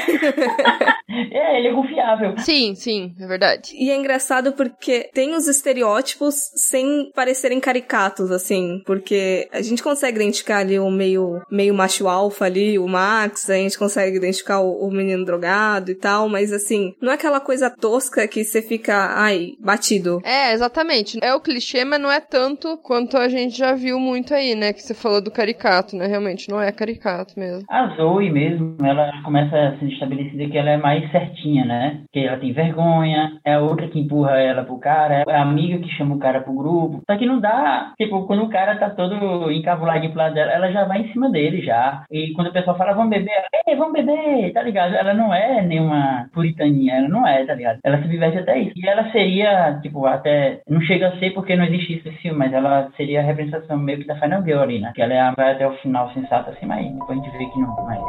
[SPEAKER 1] [LAUGHS]
[SPEAKER 3] é, ele é confiável.
[SPEAKER 1] Sim, sim, é verdade.
[SPEAKER 2] E é engraçado porque tem os estereótipos sem parecerem caricatos, assim. Porque a gente consegue identificar ali o meio, meio macho alfa ali, o Max, a gente consegue identificar o, o menino drogado e tal, mas assim, não é aquela coisa tosca que você fica, ai, batido.
[SPEAKER 1] É, exatamente. É o clichê, mas não é tanto quanto a gente já viu muito aí, né? Que você falou do caricato, né? Realmente não é caricato mesmo.
[SPEAKER 3] A Zoe mesmo, ela começa a ser estabelecida que ela é mais certinha, né? Que ela tem vergonha, é a outra que empurra ela pro cara, é a amiga que chama o cara pro grupo. Só que não dá, tipo, quando o cara tá todo encavuladinho pro lado dela, ela já vai em cima dele já. E quando o pessoal fala, vamos beber, ei, vamos beber, tá ligado? Ela não é nenhuma puritaninha, ela não é, tá ligado? Ela se diverte até isso. E ela seria, tipo, até, não chega a ser porque não existe isso filme, mas ela seria a representação meio que da Final Girl ali, né? Que ela vai até o final sensata assim, mas depois a gente vê que não, mais.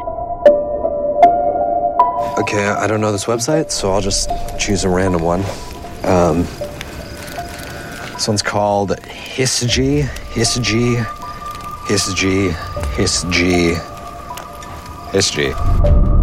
[SPEAKER 4] Okay, I don't know this website, so I'll just choose a random one. Um, this one's called Hisgy, Hisgy, Hisgy, Hisgy, Hisgy.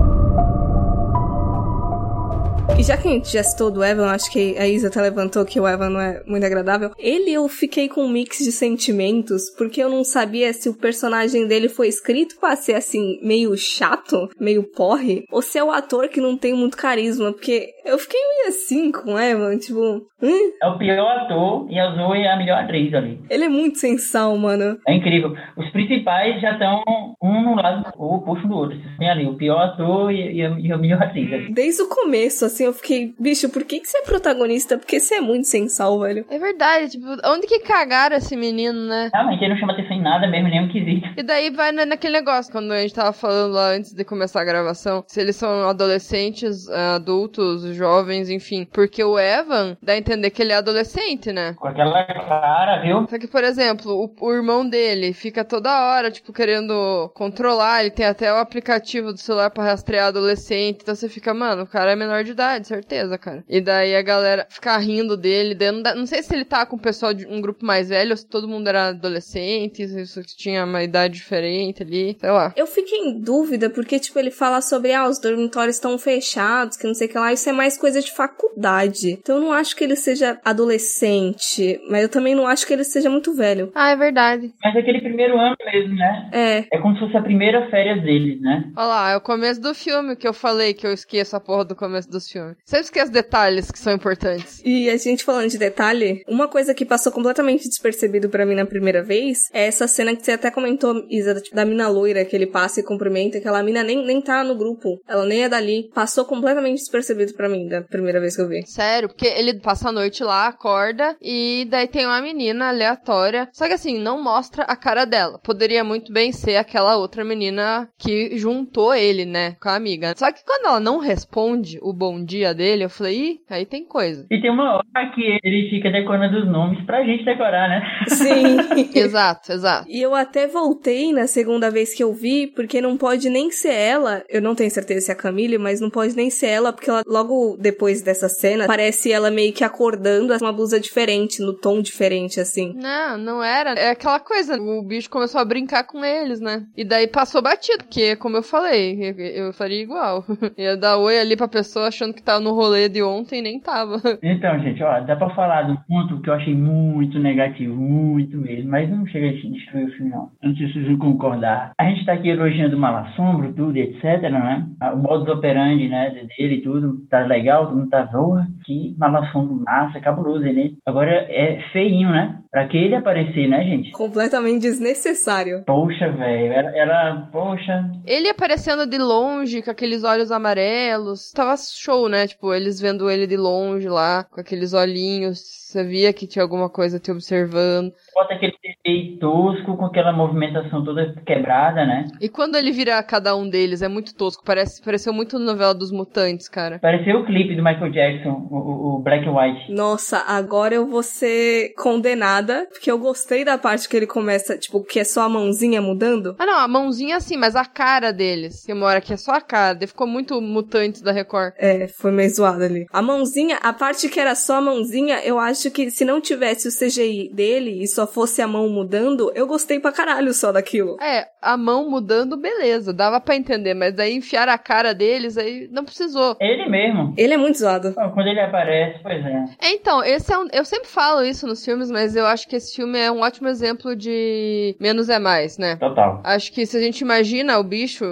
[SPEAKER 2] E já que a gente já citou do Evan, acho que a Isa até levantou que o Evan não é muito agradável. Ele eu fiquei com um mix de sentimentos, porque eu não sabia se o personagem dele foi escrito pra ser assim, meio chato, meio porre, ou se é o ator que não tem muito carisma, porque eu fiquei meio assim com o Evan, tipo. Hum?
[SPEAKER 3] É o pior ator e a Zoe é a melhor atriz ali.
[SPEAKER 2] Ele é muito sensal, mano.
[SPEAKER 3] É incrível. Os principais já estão um no lado ou oposto do outro. Tem ali o pior ator e, e, a, e a melhor atriz ali.
[SPEAKER 2] Desde o começo, assim, eu fiquei, bicho, por que, que você é protagonista? Porque você é muito sensal, velho.
[SPEAKER 1] É verdade, tipo, onde que cagaram esse menino, né?
[SPEAKER 3] Realmente, ele não chama atenção em nada mesmo, nem um quesito.
[SPEAKER 1] E daí vai naquele negócio, quando a gente tava falando lá antes de começar a gravação, se eles são adolescentes, adultos, jovens, enfim. Porque o Evan dá a entender que ele é adolescente, né?
[SPEAKER 3] Com aquela cara, viu?
[SPEAKER 1] Só que, por exemplo, o, o irmão dele fica toda hora, tipo, querendo controlar, ele tem até o aplicativo do celular para rastrear adolescente, então você fica, mano, o cara é menor de idade verdade, certeza, cara. E daí a galera ficar rindo dele. Daí não, dá- não sei se ele tá com o pessoal de um grupo mais velho, ou se todo mundo era adolescente, se tinha uma idade diferente ali, sei lá.
[SPEAKER 2] Eu fiquei em dúvida porque, tipo, ele fala sobre, ah, os dormitórios estão fechados, que não sei o que lá, isso é mais coisa de faculdade. Então eu não acho que ele seja adolescente, mas eu também não acho que ele seja muito velho.
[SPEAKER 1] Ah, é verdade.
[SPEAKER 3] Mas é aquele primeiro ano mesmo, né?
[SPEAKER 2] É,
[SPEAKER 3] É como se fosse a primeira férias deles, né?
[SPEAKER 1] Olha lá, é o começo do filme que eu falei que eu esqueço a porra do começo dos filmes. Sempre esqueço detalhes que são importantes.
[SPEAKER 2] E a gente falando de detalhe, uma coisa que passou completamente despercebido pra mim na primeira vez é essa cena que você até comentou, Isa, tipo, da mina loira que ele passa e cumprimenta, aquela mina nem, nem tá no grupo, ela nem é dali. Passou completamente despercebido pra mim da primeira vez que eu vi.
[SPEAKER 1] Sério, porque ele passa a noite lá, acorda, e daí tem uma menina aleatória. Só que assim, não mostra a cara dela. Poderia muito bem ser aquela outra menina que juntou ele, né, com a amiga. Só que quando ela não responde o bom dia dele, eu falei, ih, aí tem coisa.
[SPEAKER 3] E tem uma hora que ele fica decorando os nomes pra gente decorar, né?
[SPEAKER 2] Sim. [LAUGHS]
[SPEAKER 1] exato, exato.
[SPEAKER 2] E eu até voltei na segunda vez que eu vi, porque não pode nem ser ela. Eu não tenho certeza se é a Camille, mas não pode nem ser ela, porque ela, logo depois dessa cena, parece ela meio que acordando com uma blusa diferente, no tom diferente, assim.
[SPEAKER 1] Não, não era. É aquela coisa. O bicho começou a brincar com eles, né? E daí passou batido, porque, como eu falei, eu, eu faria igual. [LAUGHS] Ia dar oi ali pra pessoa achando que tava no rolê de ontem e nem tava. [LAUGHS]
[SPEAKER 3] Então, gente, ó, dá pra falar de um ponto que eu achei muito negativo, muito mesmo, mas não chega a destruir o filme, não. Eu Não sei se vocês vão concordar. A gente tá aqui elogiando o Malassombro, tudo, etc, né? O modus operandi, né, dele e tudo, tá legal, todo mundo tá, porra, que Malassombro massa, cabuloso, né? Agora é feinho, né? Pra que ele aparecer, né, gente?
[SPEAKER 2] Completamente desnecessário.
[SPEAKER 3] Poxa, velho, ela, ela, poxa,
[SPEAKER 1] Ele aparecendo de longe, com aqueles olhos amarelos. Tava show, né? Tipo, eles vendo ele de longe lá, com aqueles olhinhos. Você via que tinha alguma coisa te observando.
[SPEAKER 3] bota aquele CGI tosco com aquela movimentação toda quebrada, né?
[SPEAKER 1] E quando ele vira cada um deles, é muito tosco. Parece, pareceu muito novela dos mutantes, cara.
[SPEAKER 3] Pareceu o clipe do Michael Jackson, o, o- Black and White.
[SPEAKER 2] Nossa, agora eu vou ser condenada, porque eu gostei da parte que ele começa, tipo, que é só a mãozinha mudando.
[SPEAKER 1] Ah, não, a mãozinha assim, mas a cara deles. Que mora aqui é só a cara. Ficou muito mutantes da Record.
[SPEAKER 2] É, foi meio zoado ali. A mãozinha, a parte que era só a mãozinha, eu acho que se não tivesse o CGI dele e só fosse a mão mudando, eu gostei pra caralho só daquilo.
[SPEAKER 1] É, a mão mudando, beleza. Dava pra entender, mas daí enfiar a cara deles, aí não precisou.
[SPEAKER 3] Ele mesmo.
[SPEAKER 2] Ele é muito zoado.
[SPEAKER 3] Quando ele aparece, pois é.
[SPEAKER 1] É, então, esse é um. Eu sempre falo isso nos filmes, mas eu acho que esse filme é um ótimo exemplo de menos é mais, né?
[SPEAKER 3] Total.
[SPEAKER 1] Acho que se a gente imagina o bicho,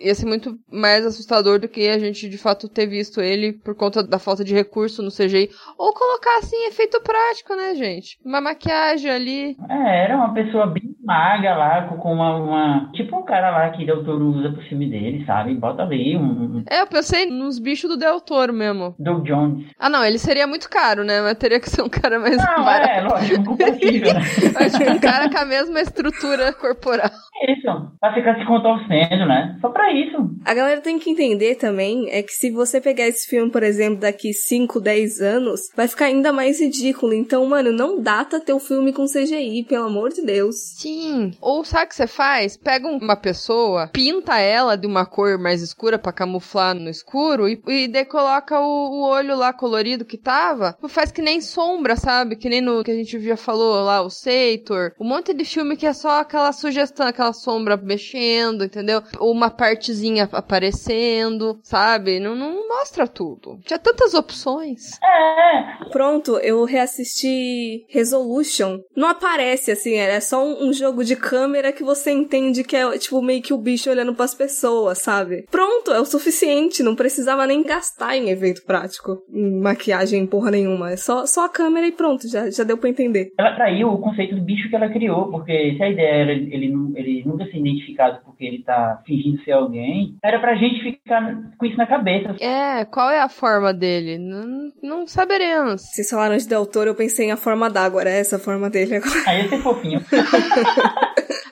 [SPEAKER 1] ia ser muito mais assustador do que a gente de fato ter visto ele por conta da falta de recurso no CGI. Ou colocar assim, efeito prático, né, gente? Uma maquiagem ali.
[SPEAKER 3] É, era uma pessoa bem magra lá, com uma, uma- Tipo um cara lá que Del Toro usa pro filme dele, sabe? Bota ali um.
[SPEAKER 1] É, eu pensei nos bichos do Del Toro mesmo.
[SPEAKER 3] Doug Jones.
[SPEAKER 1] Ah, não, ele seria muito caro, né? Mas teria que ser um cara mais
[SPEAKER 3] Não,
[SPEAKER 1] barato.
[SPEAKER 3] é, lógico, compatível, né? [LAUGHS]
[SPEAKER 1] Acho que um cara com a mesma estrutura corporal.
[SPEAKER 3] Isso, pra ficar se contorcendo, né? Só pra isso.
[SPEAKER 2] A galera tem que entender também é que se você pegar esse filme, por exemplo, daqui 5, 10 anos, vai ficar ainda mais ridículo. Então, mano, não data teu filme com CGI, pelo amor de Deus.
[SPEAKER 1] Sim. Ou sabe o que você faz? Pega um- uma pessoa, pinta ela de uma cor mais escura pra camuflar no escuro e, e daí coloca o, o olho lá colorido que tava. Faz que nem sombra, sabe? Que nem no que a gente já falou lá, o Seitor. Um monte de filme que é só aquela sugestão, aquela sombra mexendo, entendeu? Uma partezinha aparecendo, sabe? Não, não mostra tudo. Tinha tantas opções.
[SPEAKER 3] É,
[SPEAKER 2] Pronto, eu reassisti Resolution. Não aparece assim, é só um, um jogo de câmera que você entende que é tipo meio que o bicho olhando pras pessoas, sabe? Pronto, é o suficiente, não precisava nem gastar em evento prático, em maquiagem, porra nenhuma. É só, só a câmera e pronto, já, já deu pra entender.
[SPEAKER 3] ela traiu o conceito do bicho que ela criou, porque se a ideia era ele, nu- ele nunca ser identificado porque ele tá fingindo ser alguém, era pra gente ficar com isso na cabeça.
[SPEAKER 1] É, qual é a forma dele? Não, não saberemos.
[SPEAKER 2] Vocês falaram de Del Toro, eu pensei em a forma d'água, era essa a forma dele agora.
[SPEAKER 3] Aí ia ser fofinho. [LAUGHS]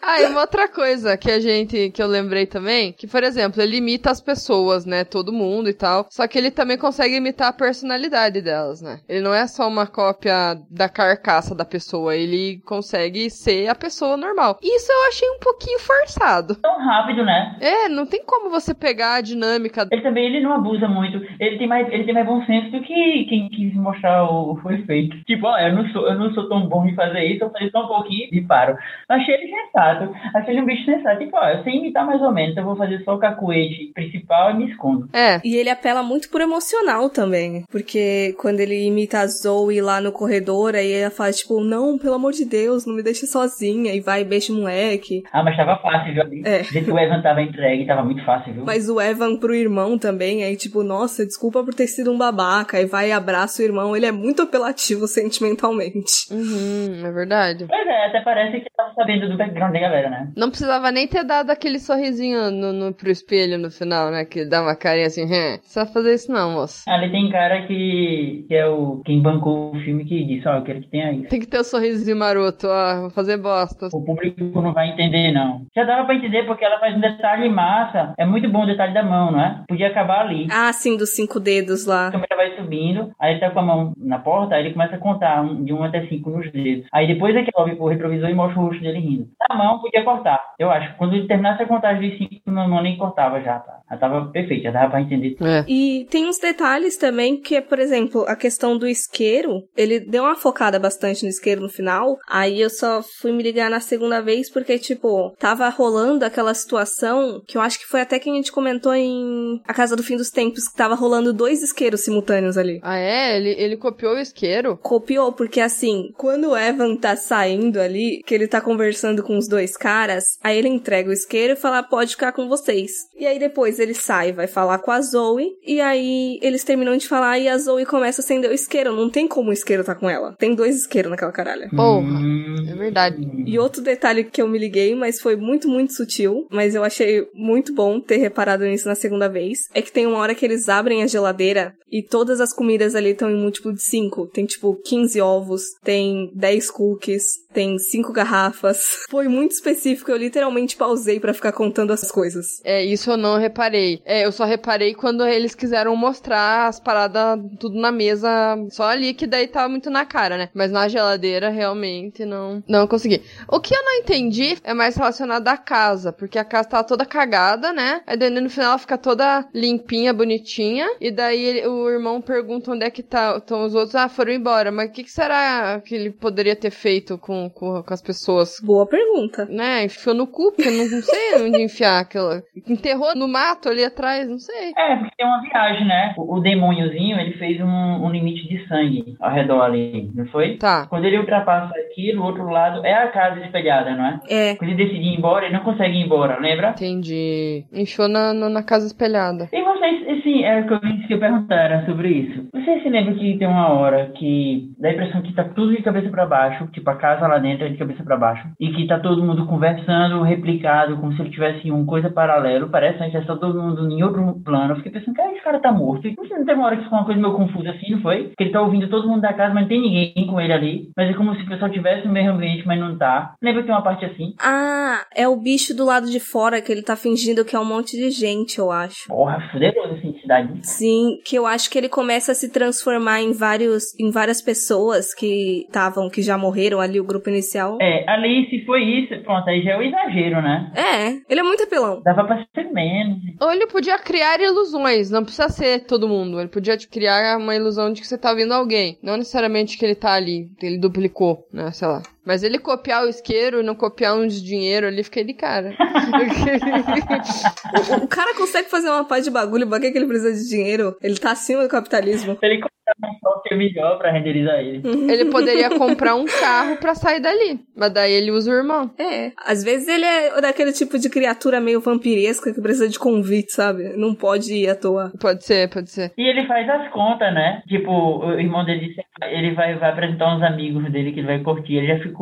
[SPEAKER 1] Ah, e uma outra coisa que a gente, que eu lembrei também, que, por exemplo, ele imita as pessoas, né? Todo mundo e tal. Só que ele também consegue imitar a personalidade delas, né? Ele não é só uma cópia da carcaça da pessoa, ele consegue ser a pessoa normal. Isso eu achei um pouquinho forçado.
[SPEAKER 3] Tão rápido, né?
[SPEAKER 1] É, não tem como você pegar a dinâmica.
[SPEAKER 3] Ele também ele não abusa muito. Ele tem mais, ele tem mais bom senso do que quem quis mostrar o, o efeito. Tipo, ó, eu não sou, eu não sou tão bom em fazer isso, eu faço só um pouquinho e paro. Achei ele sensato. Achei ele um bicho sensato. Tipo, ó, eu sei imitar mais ou menos, eu vou fazer só o cacuete principal e me escondo.
[SPEAKER 1] É.
[SPEAKER 2] E ele apela muito por emocional também. Porque quando ele imita a Zoe lá no corredor, aí ela faz tipo, não, pelo amor de Deus, não me deixe sozinha. E vai e beija o moleque.
[SPEAKER 3] Ah, mas tava fácil, viu?
[SPEAKER 2] É.
[SPEAKER 3] Que o Evan tava entregue, tava muito fácil, viu?
[SPEAKER 2] Mas o Evan pro irmão também, aí tipo, nossa, desculpa por ter sido um babaca. Aí vai e abraça o irmão. Ele é muito apelativo [LAUGHS] sentimentalmente.
[SPEAKER 1] Uhum, é verdade.
[SPEAKER 3] Pois é, até parece que tava sabendo do background da galera, né?
[SPEAKER 1] Não precisava nem ter dado aquele sorrisinho no, no, pro espelho no final, né? Que dá uma carinha assim, hum, precisa fazer isso não, moço.
[SPEAKER 3] Ali tem cara que, que é o quem bancou o filme que disse, ó, eu quero que tenha isso.
[SPEAKER 1] Tem que ter o sorrisinho maroto, ó, vou fazer bosta.
[SPEAKER 3] O público não vai entender, não. Já dava pra entender porque ela faz um detalhe massa. É muito bom o detalhe da mão, não é? Podia acabar ali.
[SPEAKER 2] Ah, sim, dos cinco dedos
[SPEAKER 3] A
[SPEAKER 2] lá.
[SPEAKER 3] câmera vai subindo, aí ele tá com a mão na porta, aí ele começa a contar um- de 1 até 5 nos dedos. Aí depois é que sobe pro retrovisor e mostra o rosto dele rindo. Na mão podia cortar, eu acho. Quando ele terminasse a contagem de 5, na mão nem cortava já, tá? Já tava perfeito, já dava pra entender.
[SPEAKER 1] É.
[SPEAKER 2] E tem uns detalhes também que é, por exemplo, a questão do isqueiro. Ele deu uma focada bastante no isqueiro no final. Aí eu só fui me ligar na segunda vez porque, tipo, tava rolando aquela situação que eu acho que foi até que a gente comentou em A Casa do Fim dos Tempos, que tava rolando dois isqueiros simultâneos ali.
[SPEAKER 1] Ah, é? Ele, ele copiou o isqueiro?
[SPEAKER 2] Copiou, porque assim, quando o Evan tá saindo ali, que ele tá conversando com os dois caras, aí ele entrega o isqueiro e fala, pode ficar com vocês. E aí depois ele sai, vai falar com a Zoe, e aí eles terminam de falar e a Zoe começa a acender o isqueiro. Não tem como o isqueiro tá com ela. Tem dois isqueiros naquela caralha.
[SPEAKER 1] Porra,
[SPEAKER 3] Hum.
[SPEAKER 1] é verdade.
[SPEAKER 2] E outro detalhe que eu me liguei, mas foi muito, muito sutil, mas eu achei muito bom ter reparado nisso na segunda vez, é que tem uma hora que eles abrem a geladeira e todas as comidas ali estão em múltiplo de 5. Tem tipo 15 ovos, tem 10 cookies, tem 5 garrafas. [LAUGHS] Foi muito específico, eu literalmente pausei pra ficar contando as coisas.
[SPEAKER 1] É, isso eu não reparei. É, eu só reparei quando eles quiseram mostrar as paradas tudo na mesa, só ali, que daí tava muito na cara, né? Mas na geladeira, realmente, não, não consegui. O que eu não entendi é mais relacionado à casa, porque a casa tava toda cagada, né? Aí daí no final ela fica toda limpinha, bonitinha, e daí ele- o irmão pergunta onde é que tá, estão os outros, ah, foram embora, mas o que, que será que ele poderia ter feito com, com, com as pessoas?
[SPEAKER 2] Boa pergunta.
[SPEAKER 1] né, enfiou no cu, porque eu não, não sei [LAUGHS] onde enfiar aquela. Enterrou no mato ali atrás, não sei.
[SPEAKER 3] É, porque tem uma viagem, né? O, o demôniozinho, ele fez um, um limite de sangue ao redor ali, não foi?
[SPEAKER 1] Tá.
[SPEAKER 3] Quando ele ultrapassa aquilo, o outro lado é a casa espelhada, não é?
[SPEAKER 2] É,
[SPEAKER 3] Quando ele decide ir embora, ele não consegue ir embora, lembra?
[SPEAKER 1] Entendi. Enfiou na, no- na casa espelhada.
[SPEAKER 3] E vocês, assim, é o que eu disse que eu perguntar era sobre isso. Vocês se lembram que tem uma hora que dá a impressão que tá tudo de cabeça pra baixo, tipo a casa lá dentro é de cabeça pra baixo, e que tá todo mundo conversando, replicado, como se ele tivesse uma coisa paralelo, parece né, que tá todo mundo em outro plano. Eu fiquei pensando, cara, esse cara tá morto. E não tem uma hora que ficou uma coisa meio confusa assim, não foi? Que ele tá ouvindo todo mundo da casa, mas não tem ninguém com ele ali. Mas é como se o pessoal tivesse no mesmo ambiente, mas não tá. Lembra que tem uma parte assim?
[SPEAKER 2] Ah, é o bicho do lado de fora que ele tá fingindo que é um monte de gente, eu acho.
[SPEAKER 3] Porra, fuderoso essa entidade.
[SPEAKER 2] Sim, que eu acho que ele começa a se transformar em vários, em várias pessoas que estavam, que já morreram ali, o grupo inicial.
[SPEAKER 3] É, ali, se foi isso, pronto, aí já é o exagero, né?
[SPEAKER 2] É, ele é muito apelão.
[SPEAKER 3] Dava pra ser menos.
[SPEAKER 1] Ou ele podia criar ilusões, não precisa ser todo mundo. Ele podia te criar uma ilusão de que você tá vendo alguém. Não necessariamente que ele tá ali, ele duplicou, né? Sei lá. Mas ele copiar o isqueiro e não copiar um de dinheiro ali, fiquei de cara. [LAUGHS]
[SPEAKER 2] O, o cara consegue fazer uma pá de bagulho, pra que que ele precisa de dinheiro? Ele tá acima do capitalismo.
[SPEAKER 3] Se ele comprar um software melhor pra renderizar ele.
[SPEAKER 1] ele poderia comprar um carro pra sair dali. Mas daí ele usa o irmão.
[SPEAKER 2] É, às vezes ele é daquele tipo de criatura meio vampiresca que precisa de convite, sabe? Não pode ir à toa.
[SPEAKER 1] Pode ser, pode ser.
[SPEAKER 3] E ele faz as contas, né? Tipo, o irmão dele ele vai, vai apresentar uns amigos dele que ele vai curtir. Ele já ficou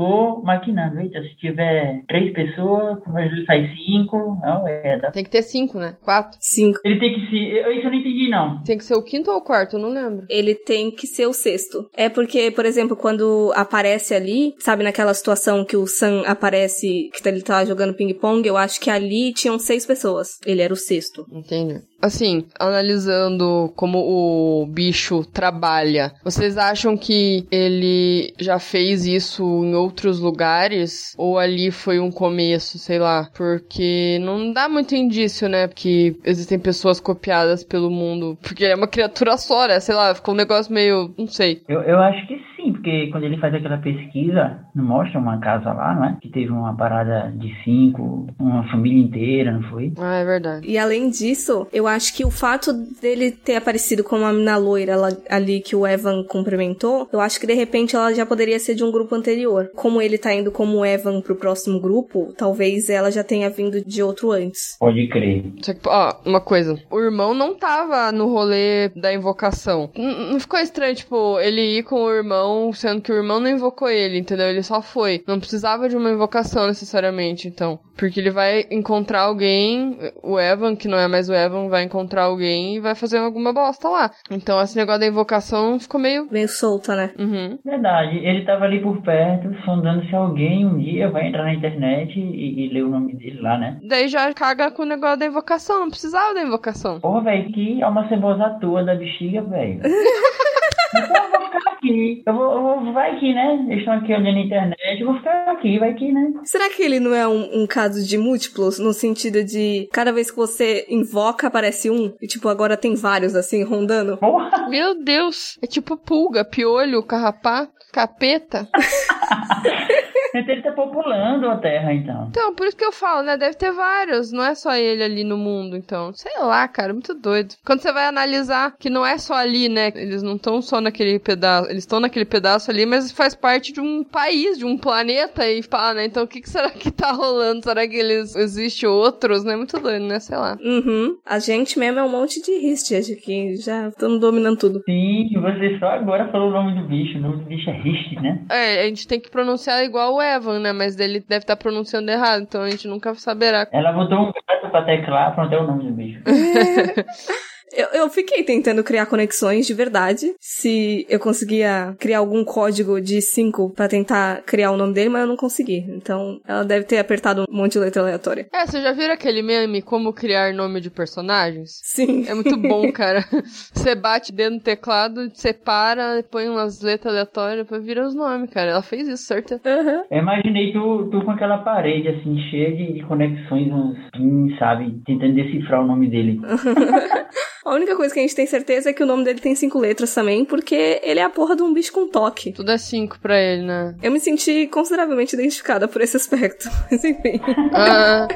[SPEAKER 3] maquinando. Eita, se tiver três pessoas, vai sair cinco. Não, é. Dá.
[SPEAKER 1] Tem que ter cinco, né? Quatro.
[SPEAKER 2] Cinco.
[SPEAKER 3] Ele tem que se. eu- Isso eu não entendi, não.
[SPEAKER 1] Tem que ser o quinto ou o quarto, eu não lembro.
[SPEAKER 2] Ele ele tem que ser o sexto. É porque, por exemplo, quando aparece ali, sabe naquela situação que o Sam aparece, que ele tá jogando ping-pong, eu acho que ali tinham seis pessoas. Ele era o sexto.
[SPEAKER 1] Entendi. Assim, analisando como o bicho trabalha, vocês acham que ele já fez isso em outros lugares? Ou ali foi um começo, sei lá? Porque não dá muito indício, né? Que existem pessoas copiadas pelo mundo. Porque é uma criatura só, né? Sei lá, ficou um negócio meio. Não sei.
[SPEAKER 3] Eu, eu acho que porque quando ele faz aquela pesquisa, não mostra uma casa lá, não é? Que teve uma parada de cinco, uma família inteira, não foi?
[SPEAKER 1] Ah, é verdade.
[SPEAKER 2] E além disso, eu acho que o fato dele ter aparecido como a mina loira ela- ali que o Evan cumprimentou, eu acho que de repente ela já poderia ser de um grupo anterior. Como ele tá indo como Evan pro próximo grupo, talvez ela já tenha vindo de outro antes.
[SPEAKER 3] Pode crer.
[SPEAKER 1] Só que, ó, uma coisa. O irmão não tava no rolê da invocação. Não ficou estranho, tipo, ele ir com o irmão, sendo que o irmão não invocou ele, entendeu? Ele só foi. Não precisava de uma invocação necessariamente, então. Porque ele vai encontrar alguém, o Evan, que não é mais o Evan, vai encontrar alguém e vai fazer alguma bosta lá. Então, esse negócio da invocação ficou meio.
[SPEAKER 2] Meio solta, né?
[SPEAKER 1] Uhum.
[SPEAKER 3] Verdade, ele tava ali por perto, sondando se alguém um dia vai entrar na internet e, e ler o nome dele lá, né?
[SPEAKER 1] Daí já caga com o negócio da invocação. Não precisava da invocação.
[SPEAKER 3] Porra, velho, que alma cebosa tua da bexiga, velho. [LAUGHS] então eu vou ficar aqui. Eu vou, eu vou- vai que, né? Eles estão aqui olhando a internet, eu vou ficar aqui, vai que, né?
[SPEAKER 2] Será que ele não é um, um caso de múltiplos, no sentido de cada vez que você invoca aparece um? E tipo, agora tem vários assim rondando?
[SPEAKER 3] Porra! [LAUGHS]
[SPEAKER 1] Meu Deus! É tipo pulga, piolho, carrapato, capeta. [LAUGHS]
[SPEAKER 3] Ele tá populando a Terra, então.
[SPEAKER 1] Então, por isso que eu falo, né? Deve ter vários, não é só ele ali no mundo, então. Sei lá, cara, muito doido. Quando você vai analisar que não é só ali, né? Eles não estão só naquele pedaço, eles estão naquele pedaço ali, mas faz parte de um país, de um planeta e pá, né? Então o que, que será que tá rolando? Será que eles existem outros, né? Muito doido, né? Sei lá.
[SPEAKER 2] Uhum. A gente mesmo é um monte de Risted que já estamos dominando tudo.
[SPEAKER 3] Sim, você só agora falou o nome do bicho. O nome do bicho é Rist, né?
[SPEAKER 1] É, a gente tem que pronunciar igual o Evan, né? Mas ele deve estar pronunciando errado, então a gente nunca saberá.
[SPEAKER 3] Ela botou um gato pra teclar, pronto, é o nome do bicho. [LAUGHS]
[SPEAKER 2] Eu, eu fiquei tentando criar conexões de verdade. Se eu conseguia criar algum código de 5 pra tentar criar o nome dele, mas eu não consegui. Então ela deve ter apertado um monte de letra aleatória.
[SPEAKER 1] É, você já viram aquele meme como criar nome de personagens?
[SPEAKER 2] Sim.
[SPEAKER 1] É muito bom, [LAUGHS] cara. Você bate o dedo no teclado, separa, põe umas letras aleatórias, depois vira os nomes, cara. Ela fez isso, certo?
[SPEAKER 2] Aham.
[SPEAKER 3] Eu imaginei tu, tu com aquela parede, assim, cheia de, de conexões, uns pins, sabe? Tentando decifrar o nome dele. [LAUGHS]
[SPEAKER 2] A única coisa que a gente tem certeza é que o nome dele tem cinco letras também, porque ele é a porra de um bicho com toque.
[SPEAKER 1] Tudo é cinco pra ele, né?
[SPEAKER 2] Eu me senti consideravelmente identificada por esse aspecto. [LAUGHS] Mas enfim.
[SPEAKER 1] Ah,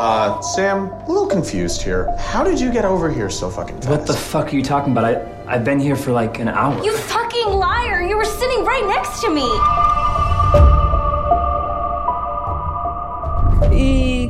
[SPEAKER 5] Uh, Sam, a little confused here. How did you get over here so fucking fast?
[SPEAKER 6] What the fuck are you talking about? I, I've been here for like an hour.
[SPEAKER 7] You fucking liar! You were sitting right next to me!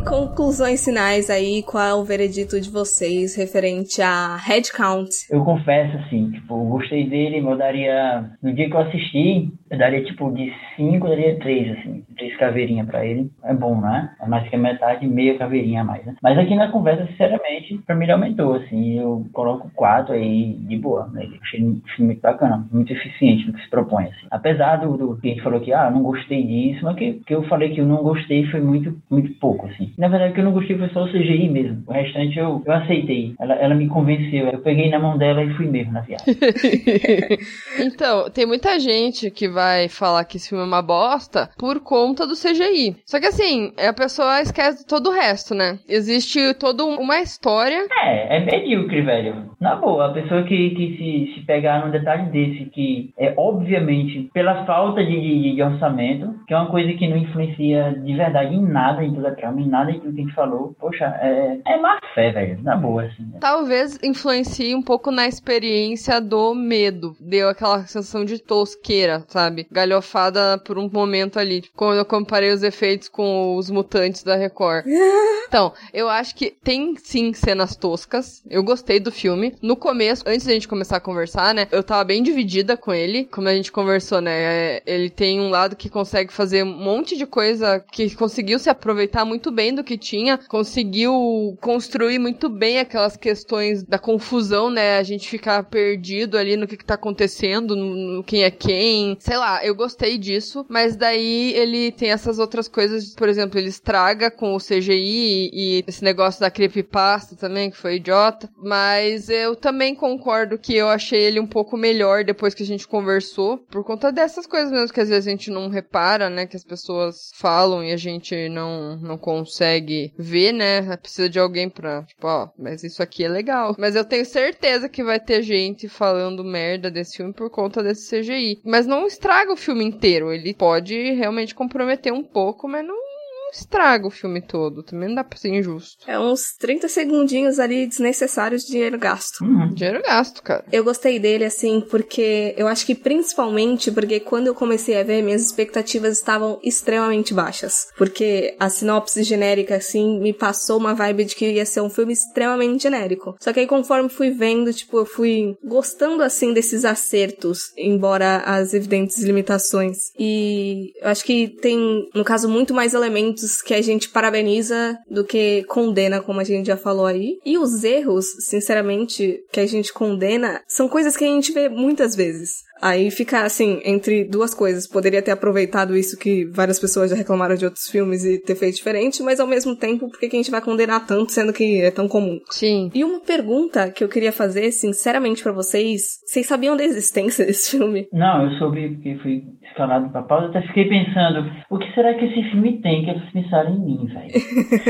[SPEAKER 2] Conclusões finais aí, qual é o veredito de vocês referente a head count?
[SPEAKER 3] Eu confesso, assim, tipo, gostei dele, eu daria. No dia que eu assisti, eu daria tipo de 5, eu daria 3, assim. 3 caveirinhas pra ele. É bom, né? É mais que a metade, meia caveirinha a mais, né? Mas aqui na conversa, sinceramente, pra mim ele aumentou, assim. Eu coloco 4 aí de boa. Né? Achei um filme muito bacana, muito eficiente no que se propõe, assim. Apesar do, do que a gente falou que, ah, não gostei disso, mas que, que eu falei que eu não gostei foi muito, muito pouco, assim. Na verdade, o que eu não gostei foi só o CGI mesmo. O restante eu, eu aceitei. Ela, ela me convenceu. Eu peguei na mão dela e fui mesmo na viagem. [LAUGHS]
[SPEAKER 1] então, tem muita gente que vai falar que esse filme é uma bosta por conta do CGI. Só que assim, a pessoa esquece de todo o resto, né? Existe toda uma história.
[SPEAKER 3] É, é medíocre, velho. Na boa, a pessoa que, que se, se pegar num detalhe desse, que é obviamente pela falta de, de, de orçamento, que é uma coisa que não influencia de verdade em nada em toda a trama, em nada em tudo que a gente falou, poxa, é, é má fé, velho. Na boa, assim. né?
[SPEAKER 1] Talvez influencie um pouco na experiência do medo. Deu aquela sensação de tosqueira, sabe? Sabe? Galhofada por um momento ali. Quando eu comparei os efeitos com os mutantes da Record. [LAUGHS] então, eu acho que tem sim cenas toscas. Eu gostei do filme. No começo, antes da gente começar a conversar, né? Eu tava bem dividida com ele. Como a gente conversou, né? Ele tem um lado que consegue fazer um monte de coisa que conseguiu se aproveitar muito bem do que tinha, conseguiu construir muito bem aquelas questões da confusão, né? A gente ficar perdido ali no que, que tá acontecendo, no, no quem é quem. Sei lá, eu gostei disso, mas daí ele tem essas outras coisas, por exemplo, ele estraga com o CGI e, esse negócio da creepypasta também, que foi idiota. Mas eu também concordo que eu achei ele um pouco melhor depois que a gente conversou, por conta dessas coisas mesmo que às vezes a gente não repara, né? Que as pessoas falam e a gente não, não consegue ver, né? Precisa de alguém pra, tipo, ó, mas isso aqui é legal. Mas eu tenho certeza que vai ter gente falando merda desse filme por conta desse CGI. Mas não estraga o filme inteiro. Ele pode realmente comprometer um pouco, mas não estraga o filme todo. Também não dá pra ser injusto.
[SPEAKER 2] É uns 30 segundinhos ali desnecessários de dinheiro gasto.
[SPEAKER 1] Uhum. Dinheiro gasto, cara.
[SPEAKER 2] Eu gostei dele, assim, porque eu acho que principalmente porque quando eu comecei a ver, minhas expectativas estavam extremamente baixas. Porque a sinopse genérica, assim, me passou uma vibe de que ia ser um filme extremamente genérico. Só que aí, conforme fui vendo, tipo, eu fui gostando, assim, desses acertos, embora as evidentes limitações. E eu acho que tem, no caso, muito mais elementos que a gente parabeniza do que condena, como a gente já falou aí. E os erros, sinceramente, que a gente condena são coisas que a gente vê muitas vezes. Aí fica assim, entre duas coisas. Poderia ter aproveitado isso que várias pessoas já reclamaram de outros filmes e ter feito diferente, mas ao mesmo tempo, por que a gente vai condenar tanto, sendo que é tão comum?
[SPEAKER 1] Sim.
[SPEAKER 2] E uma pergunta que eu queria fazer, sinceramente, para vocês: vocês sabiam da existência [LAUGHS] desse filme?
[SPEAKER 3] Não, eu soube porque fui escalado pra pausa, até fiquei pensando, o que será que esse filme tem que eles pensaram em mim, velho?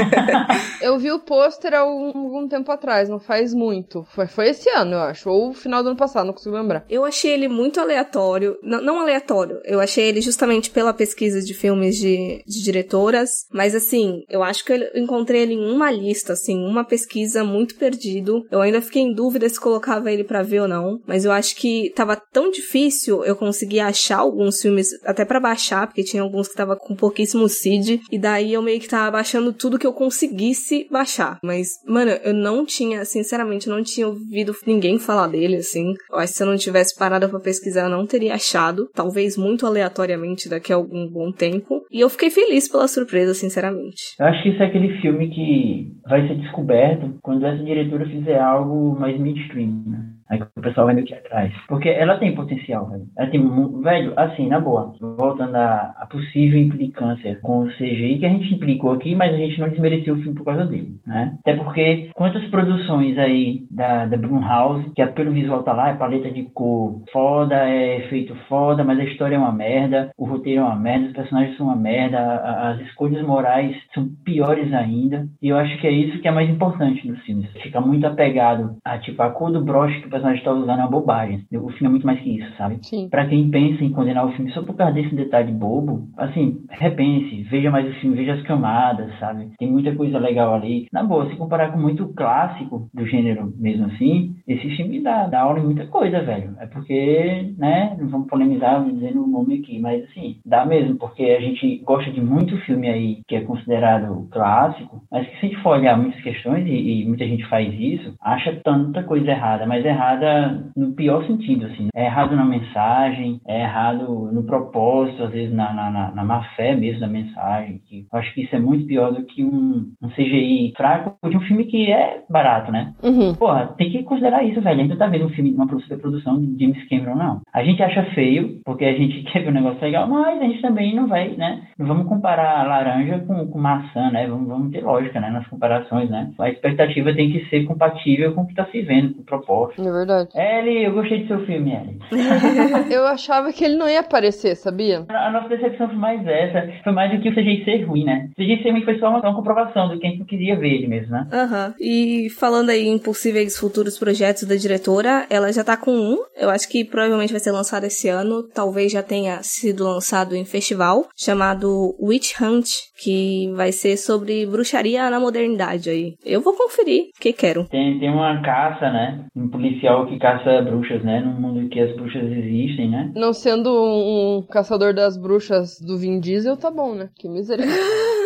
[SPEAKER 3] [LAUGHS]
[SPEAKER 1] eu vi o pôster há algum tempo atrás, não faz muito. Foi, foi esse ano, eu acho, ou o final do ano passado, não consigo lembrar.
[SPEAKER 2] Eu achei ele muito aleatório. Não, não, aleatório. Eu achei ele justamente pela pesquisa de filmes de, de diretoras. Mas assim, eu acho que eu encontrei ele em uma lista, assim, uma pesquisa muito perdido. Eu ainda fiquei em dúvida se colocava ele para ver ou não. Mas eu acho que tava tão difícil eu conseguir achar alguns filmes, até para baixar, porque tinha alguns que tava com pouquíssimo seed. E daí eu meio que tava baixando tudo que eu conseguisse baixar. Mas, mano, eu não tinha, sinceramente, não tinha ouvido ninguém falar dele, assim. Eu acho que se eu não tivesse parado pra pesquisar pesquisar, eu não teria achado, talvez muito aleatoriamente daqui a algum bom tempo. E eu fiquei feliz pela surpresa, sinceramente.
[SPEAKER 3] Eu acho que isso é aquele filme que vai ser descoberto quando essa diretora fizer algo mais mainstream, né? Aí o pessoal vai meio que atrás. Porque ela tem potencial, velho. Ela tem, velho, assim, na boa. Voltando à, possível implicância com o CGI que a gente implicou aqui, mas a gente não desmereceu o filme por causa dele, né? Até porque quantas produções aí da, da Blumhouse, que é pelo visual tá lá, é paleta de cor foda, é efeito foda, mas a história é uma merda, o roteiro é uma merda, os personagens são uma merda, a, as escolhas morais são piores ainda. E eu acho que é isso que é mais importante nos filmes. Fica muito apegado a, tipo, a cor do broche que o personagem está usando é uma bobagem. O filme é muito mais que isso, sabe?
[SPEAKER 1] Sim.
[SPEAKER 3] Pra quem pensa em condenar o filme só por causa desse detalhe bobo, assim, repense, veja mais o filme, veja as camadas, sabe? Tem muita coisa legal ali. Na boa, se comparar com muito clássico do gênero mesmo assim, esse filme dá, dá aula em muita coisa, velho. É porque, né, não vamos polemizar dizendo o nome aqui, mas assim, dá mesmo, porque a gente gosta de muito filme aí que é considerado clássico, mas que se a gente for olhar muitas questões, e, e muita gente faz isso, acha tanta coisa errada, mas errada errada no pior sentido, assim. É errado na mensagem, é errado no propósito, às vezes na, na, na má fé mesmo da mensagem. Que eu acho que isso é muito pior do que um, um CGI fraco de um filme que é barato, né?
[SPEAKER 1] Uhum.
[SPEAKER 3] Porra, tem que considerar isso, velho. A gente não tá vendo um filme, uma produção de James Cameron, não. A gente acha feio, porque a gente [LAUGHS] quer ver um negócio legal, mas a gente também não vai, né? Não vamos comparar laranja com, com maçã, né? Vamos, vamos ter lógica, né? Nas comparações, né? A expectativa tem que ser compatível com o que tá se vendo, com o propósito.
[SPEAKER 1] É verdade.
[SPEAKER 3] Ellie, eu gostei do seu filme, Ellie. [LAUGHS]
[SPEAKER 1] eu achava que ele não ia aparecer, sabia?
[SPEAKER 3] A, a nossa decepção foi mais essa. Foi mais do que o CGI ser ruim, né? O CGI ser ruim foi só uma, uma comprovação do que a gente não queria ver ele mesmo, né?
[SPEAKER 2] Aham. Uhum. E falando aí em possíveis futuros projetos da diretora, ela já tá com um. Eu acho que provavelmente vai ser lançado esse ano. Talvez já tenha sido lançado em festival, chamado Witch Hunt, que vai ser sobre bruxaria na modernidade aí. Eu vou conferir, porque quero.
[SPEAKER 3] Tem, tem uma caça, né? Um policial que caça bruxas, né? Num mundo que as bruxas existem, né?
[SPEAKER 1] Não sendo um, um caçador das bruxas do Vin Diesel, tá bom, né? Que misericórdia. [LAUGHS]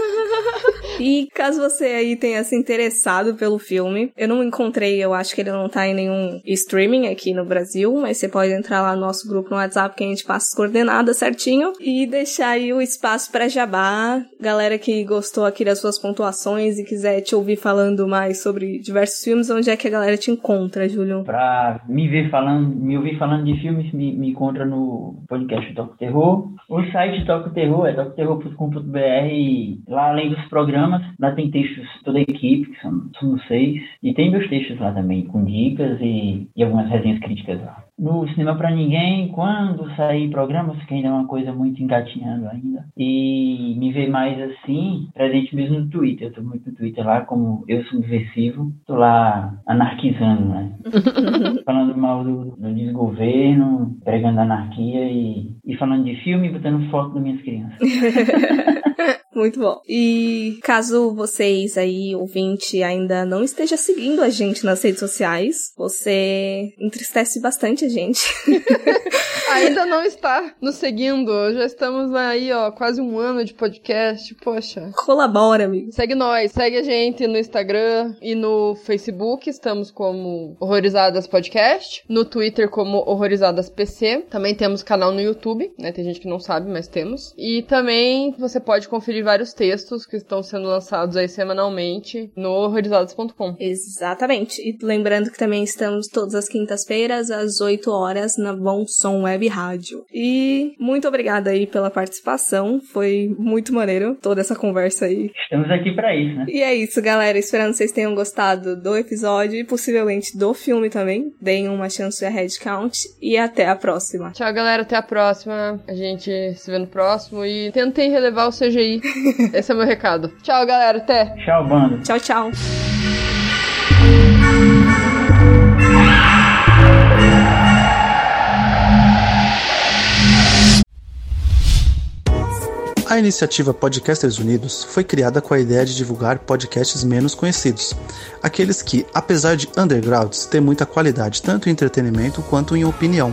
[SPEAKER 2] E caso você aí tenha se interessado pelo filme, eu não encontrei, eu acho que ele não tá em nenhum streaming aqui no Brasil, mas você pode entrar lá no nosso grupo no WhatsApp que a gente passa as coordenadas certinho e deixar aí o espaço para jabá. Galera que gostou aqui das suas pontuações e quiser te ouvir falando mais sobre diversos filmes, onde é que a galera te encontra, Júlio?
[SPEAKER 3] Pra me ver falando, me ouvir falando de filmes, me, me encontra no podcast Toco Terror. O site Toco Terror é tocoterror.com.br. Lá além dos programas Lá tem textos toda a equipe, que são, somos seis. E tem meus textos lá também, com dicas e, e algumas resenhas críticas lá. No Cinema para Ninguém, quando sair programas, que ainda é uma coisa muito engatinhando ainda. E me ver mais assim, presente mesmo no Twitter. Eu tô muito no Twitter lá, como eu subversivo. Tô lá anarquizando, né? [LAUGHS] falando mal do, do desgoverno, pregando anarquia e, e falando de filme e botando foto das minhas crianças. [LAUGHS]
[SPEAKER 2] Muito bom. E caso vocês aí, ouvinte, ainda não esteja seguindo a gente nas redes sociais, você entristece bastante a gente. [LAUGHS]
[SPEAKER 1] ainda não está nos seguindo. Já estamos aí, ó, quase um ano de podcast. Poxa.
[SPEAKER 2] Colabora, amigo.
[SPEAKER 1] Segue nós. Segue a gente no Instagram e no Facebook. Estamos como Horrorizadas Podcast. No Twitter como Horrorizadas PC. Também temos canal no YouTube, né? Tem gente que não sabe, mas temos. E também você pode conferir vários textos que estão sendo lançados aí semanalmente no horrorizados.com.
[SPEAKER 2] Exatamente. E lembrando que também estamos todas as quintas-feiras às 8 horas na Bom Som Web Rádio. E muito obrigada aí pela participação. Foi muito maneiro toda essa conversa aí.
[SPEAKER 3] Estamos aqui para isso, né?
[SPEAKER 2] E é isso, galera. Esperando que vocês tenham gostado do episódio e possivelmente do filme também. Deem uma chance a headcount e até a próxima.
[SPEAKER 1] Tchau, galera. Até a próxima. A gente se vê no próximo e tentem relevar o CGI. [LAUGHS] Esse é o meu recado. Tchau, galera. Até.
[SPEAKER 3] Tchau, bando.
[SPEAKER 2] Tchau, tchau.
[SPEAKER 8] A iniciativa Podcasters Unidos foi criada com a ideia de divulgar podcasts menos conhecidos, aqueles que, apesar de undergrounds, têm muita qualidade tanto em entretenimento quanto em opinião.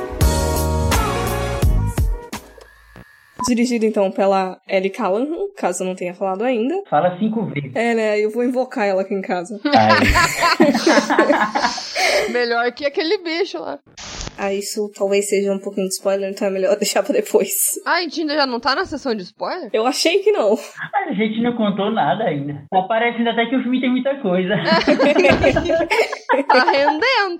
[SPEAKER 2] Dirigido então pela Ellie Callahan, caso eu não tenha falado ainda.
[SPEAKER 3] Fala cinco vezes.
[SPEAKER 2] É, né? Eu vou invocar ela aqui em casa. [LAUGHS]
[SPEAKER 1] Melhor que aquele bicho lá.
[SPEAKER 2] Ah, isso talvez seja um pouquinho de spoiler, então é melhor [LAUGHS] deixar pra depois.
[SPEAKER 1] Ah, a gente ainda já não tá na sessão de spoiler?
[SPEAKER 2] Eu achei que não.
[SPEAKER 3] A gente não contou nada ainda. Tá parecendo até que o filme tem muita coisa. [LAUGHS]
[SPEAKER 1] tá rendendo.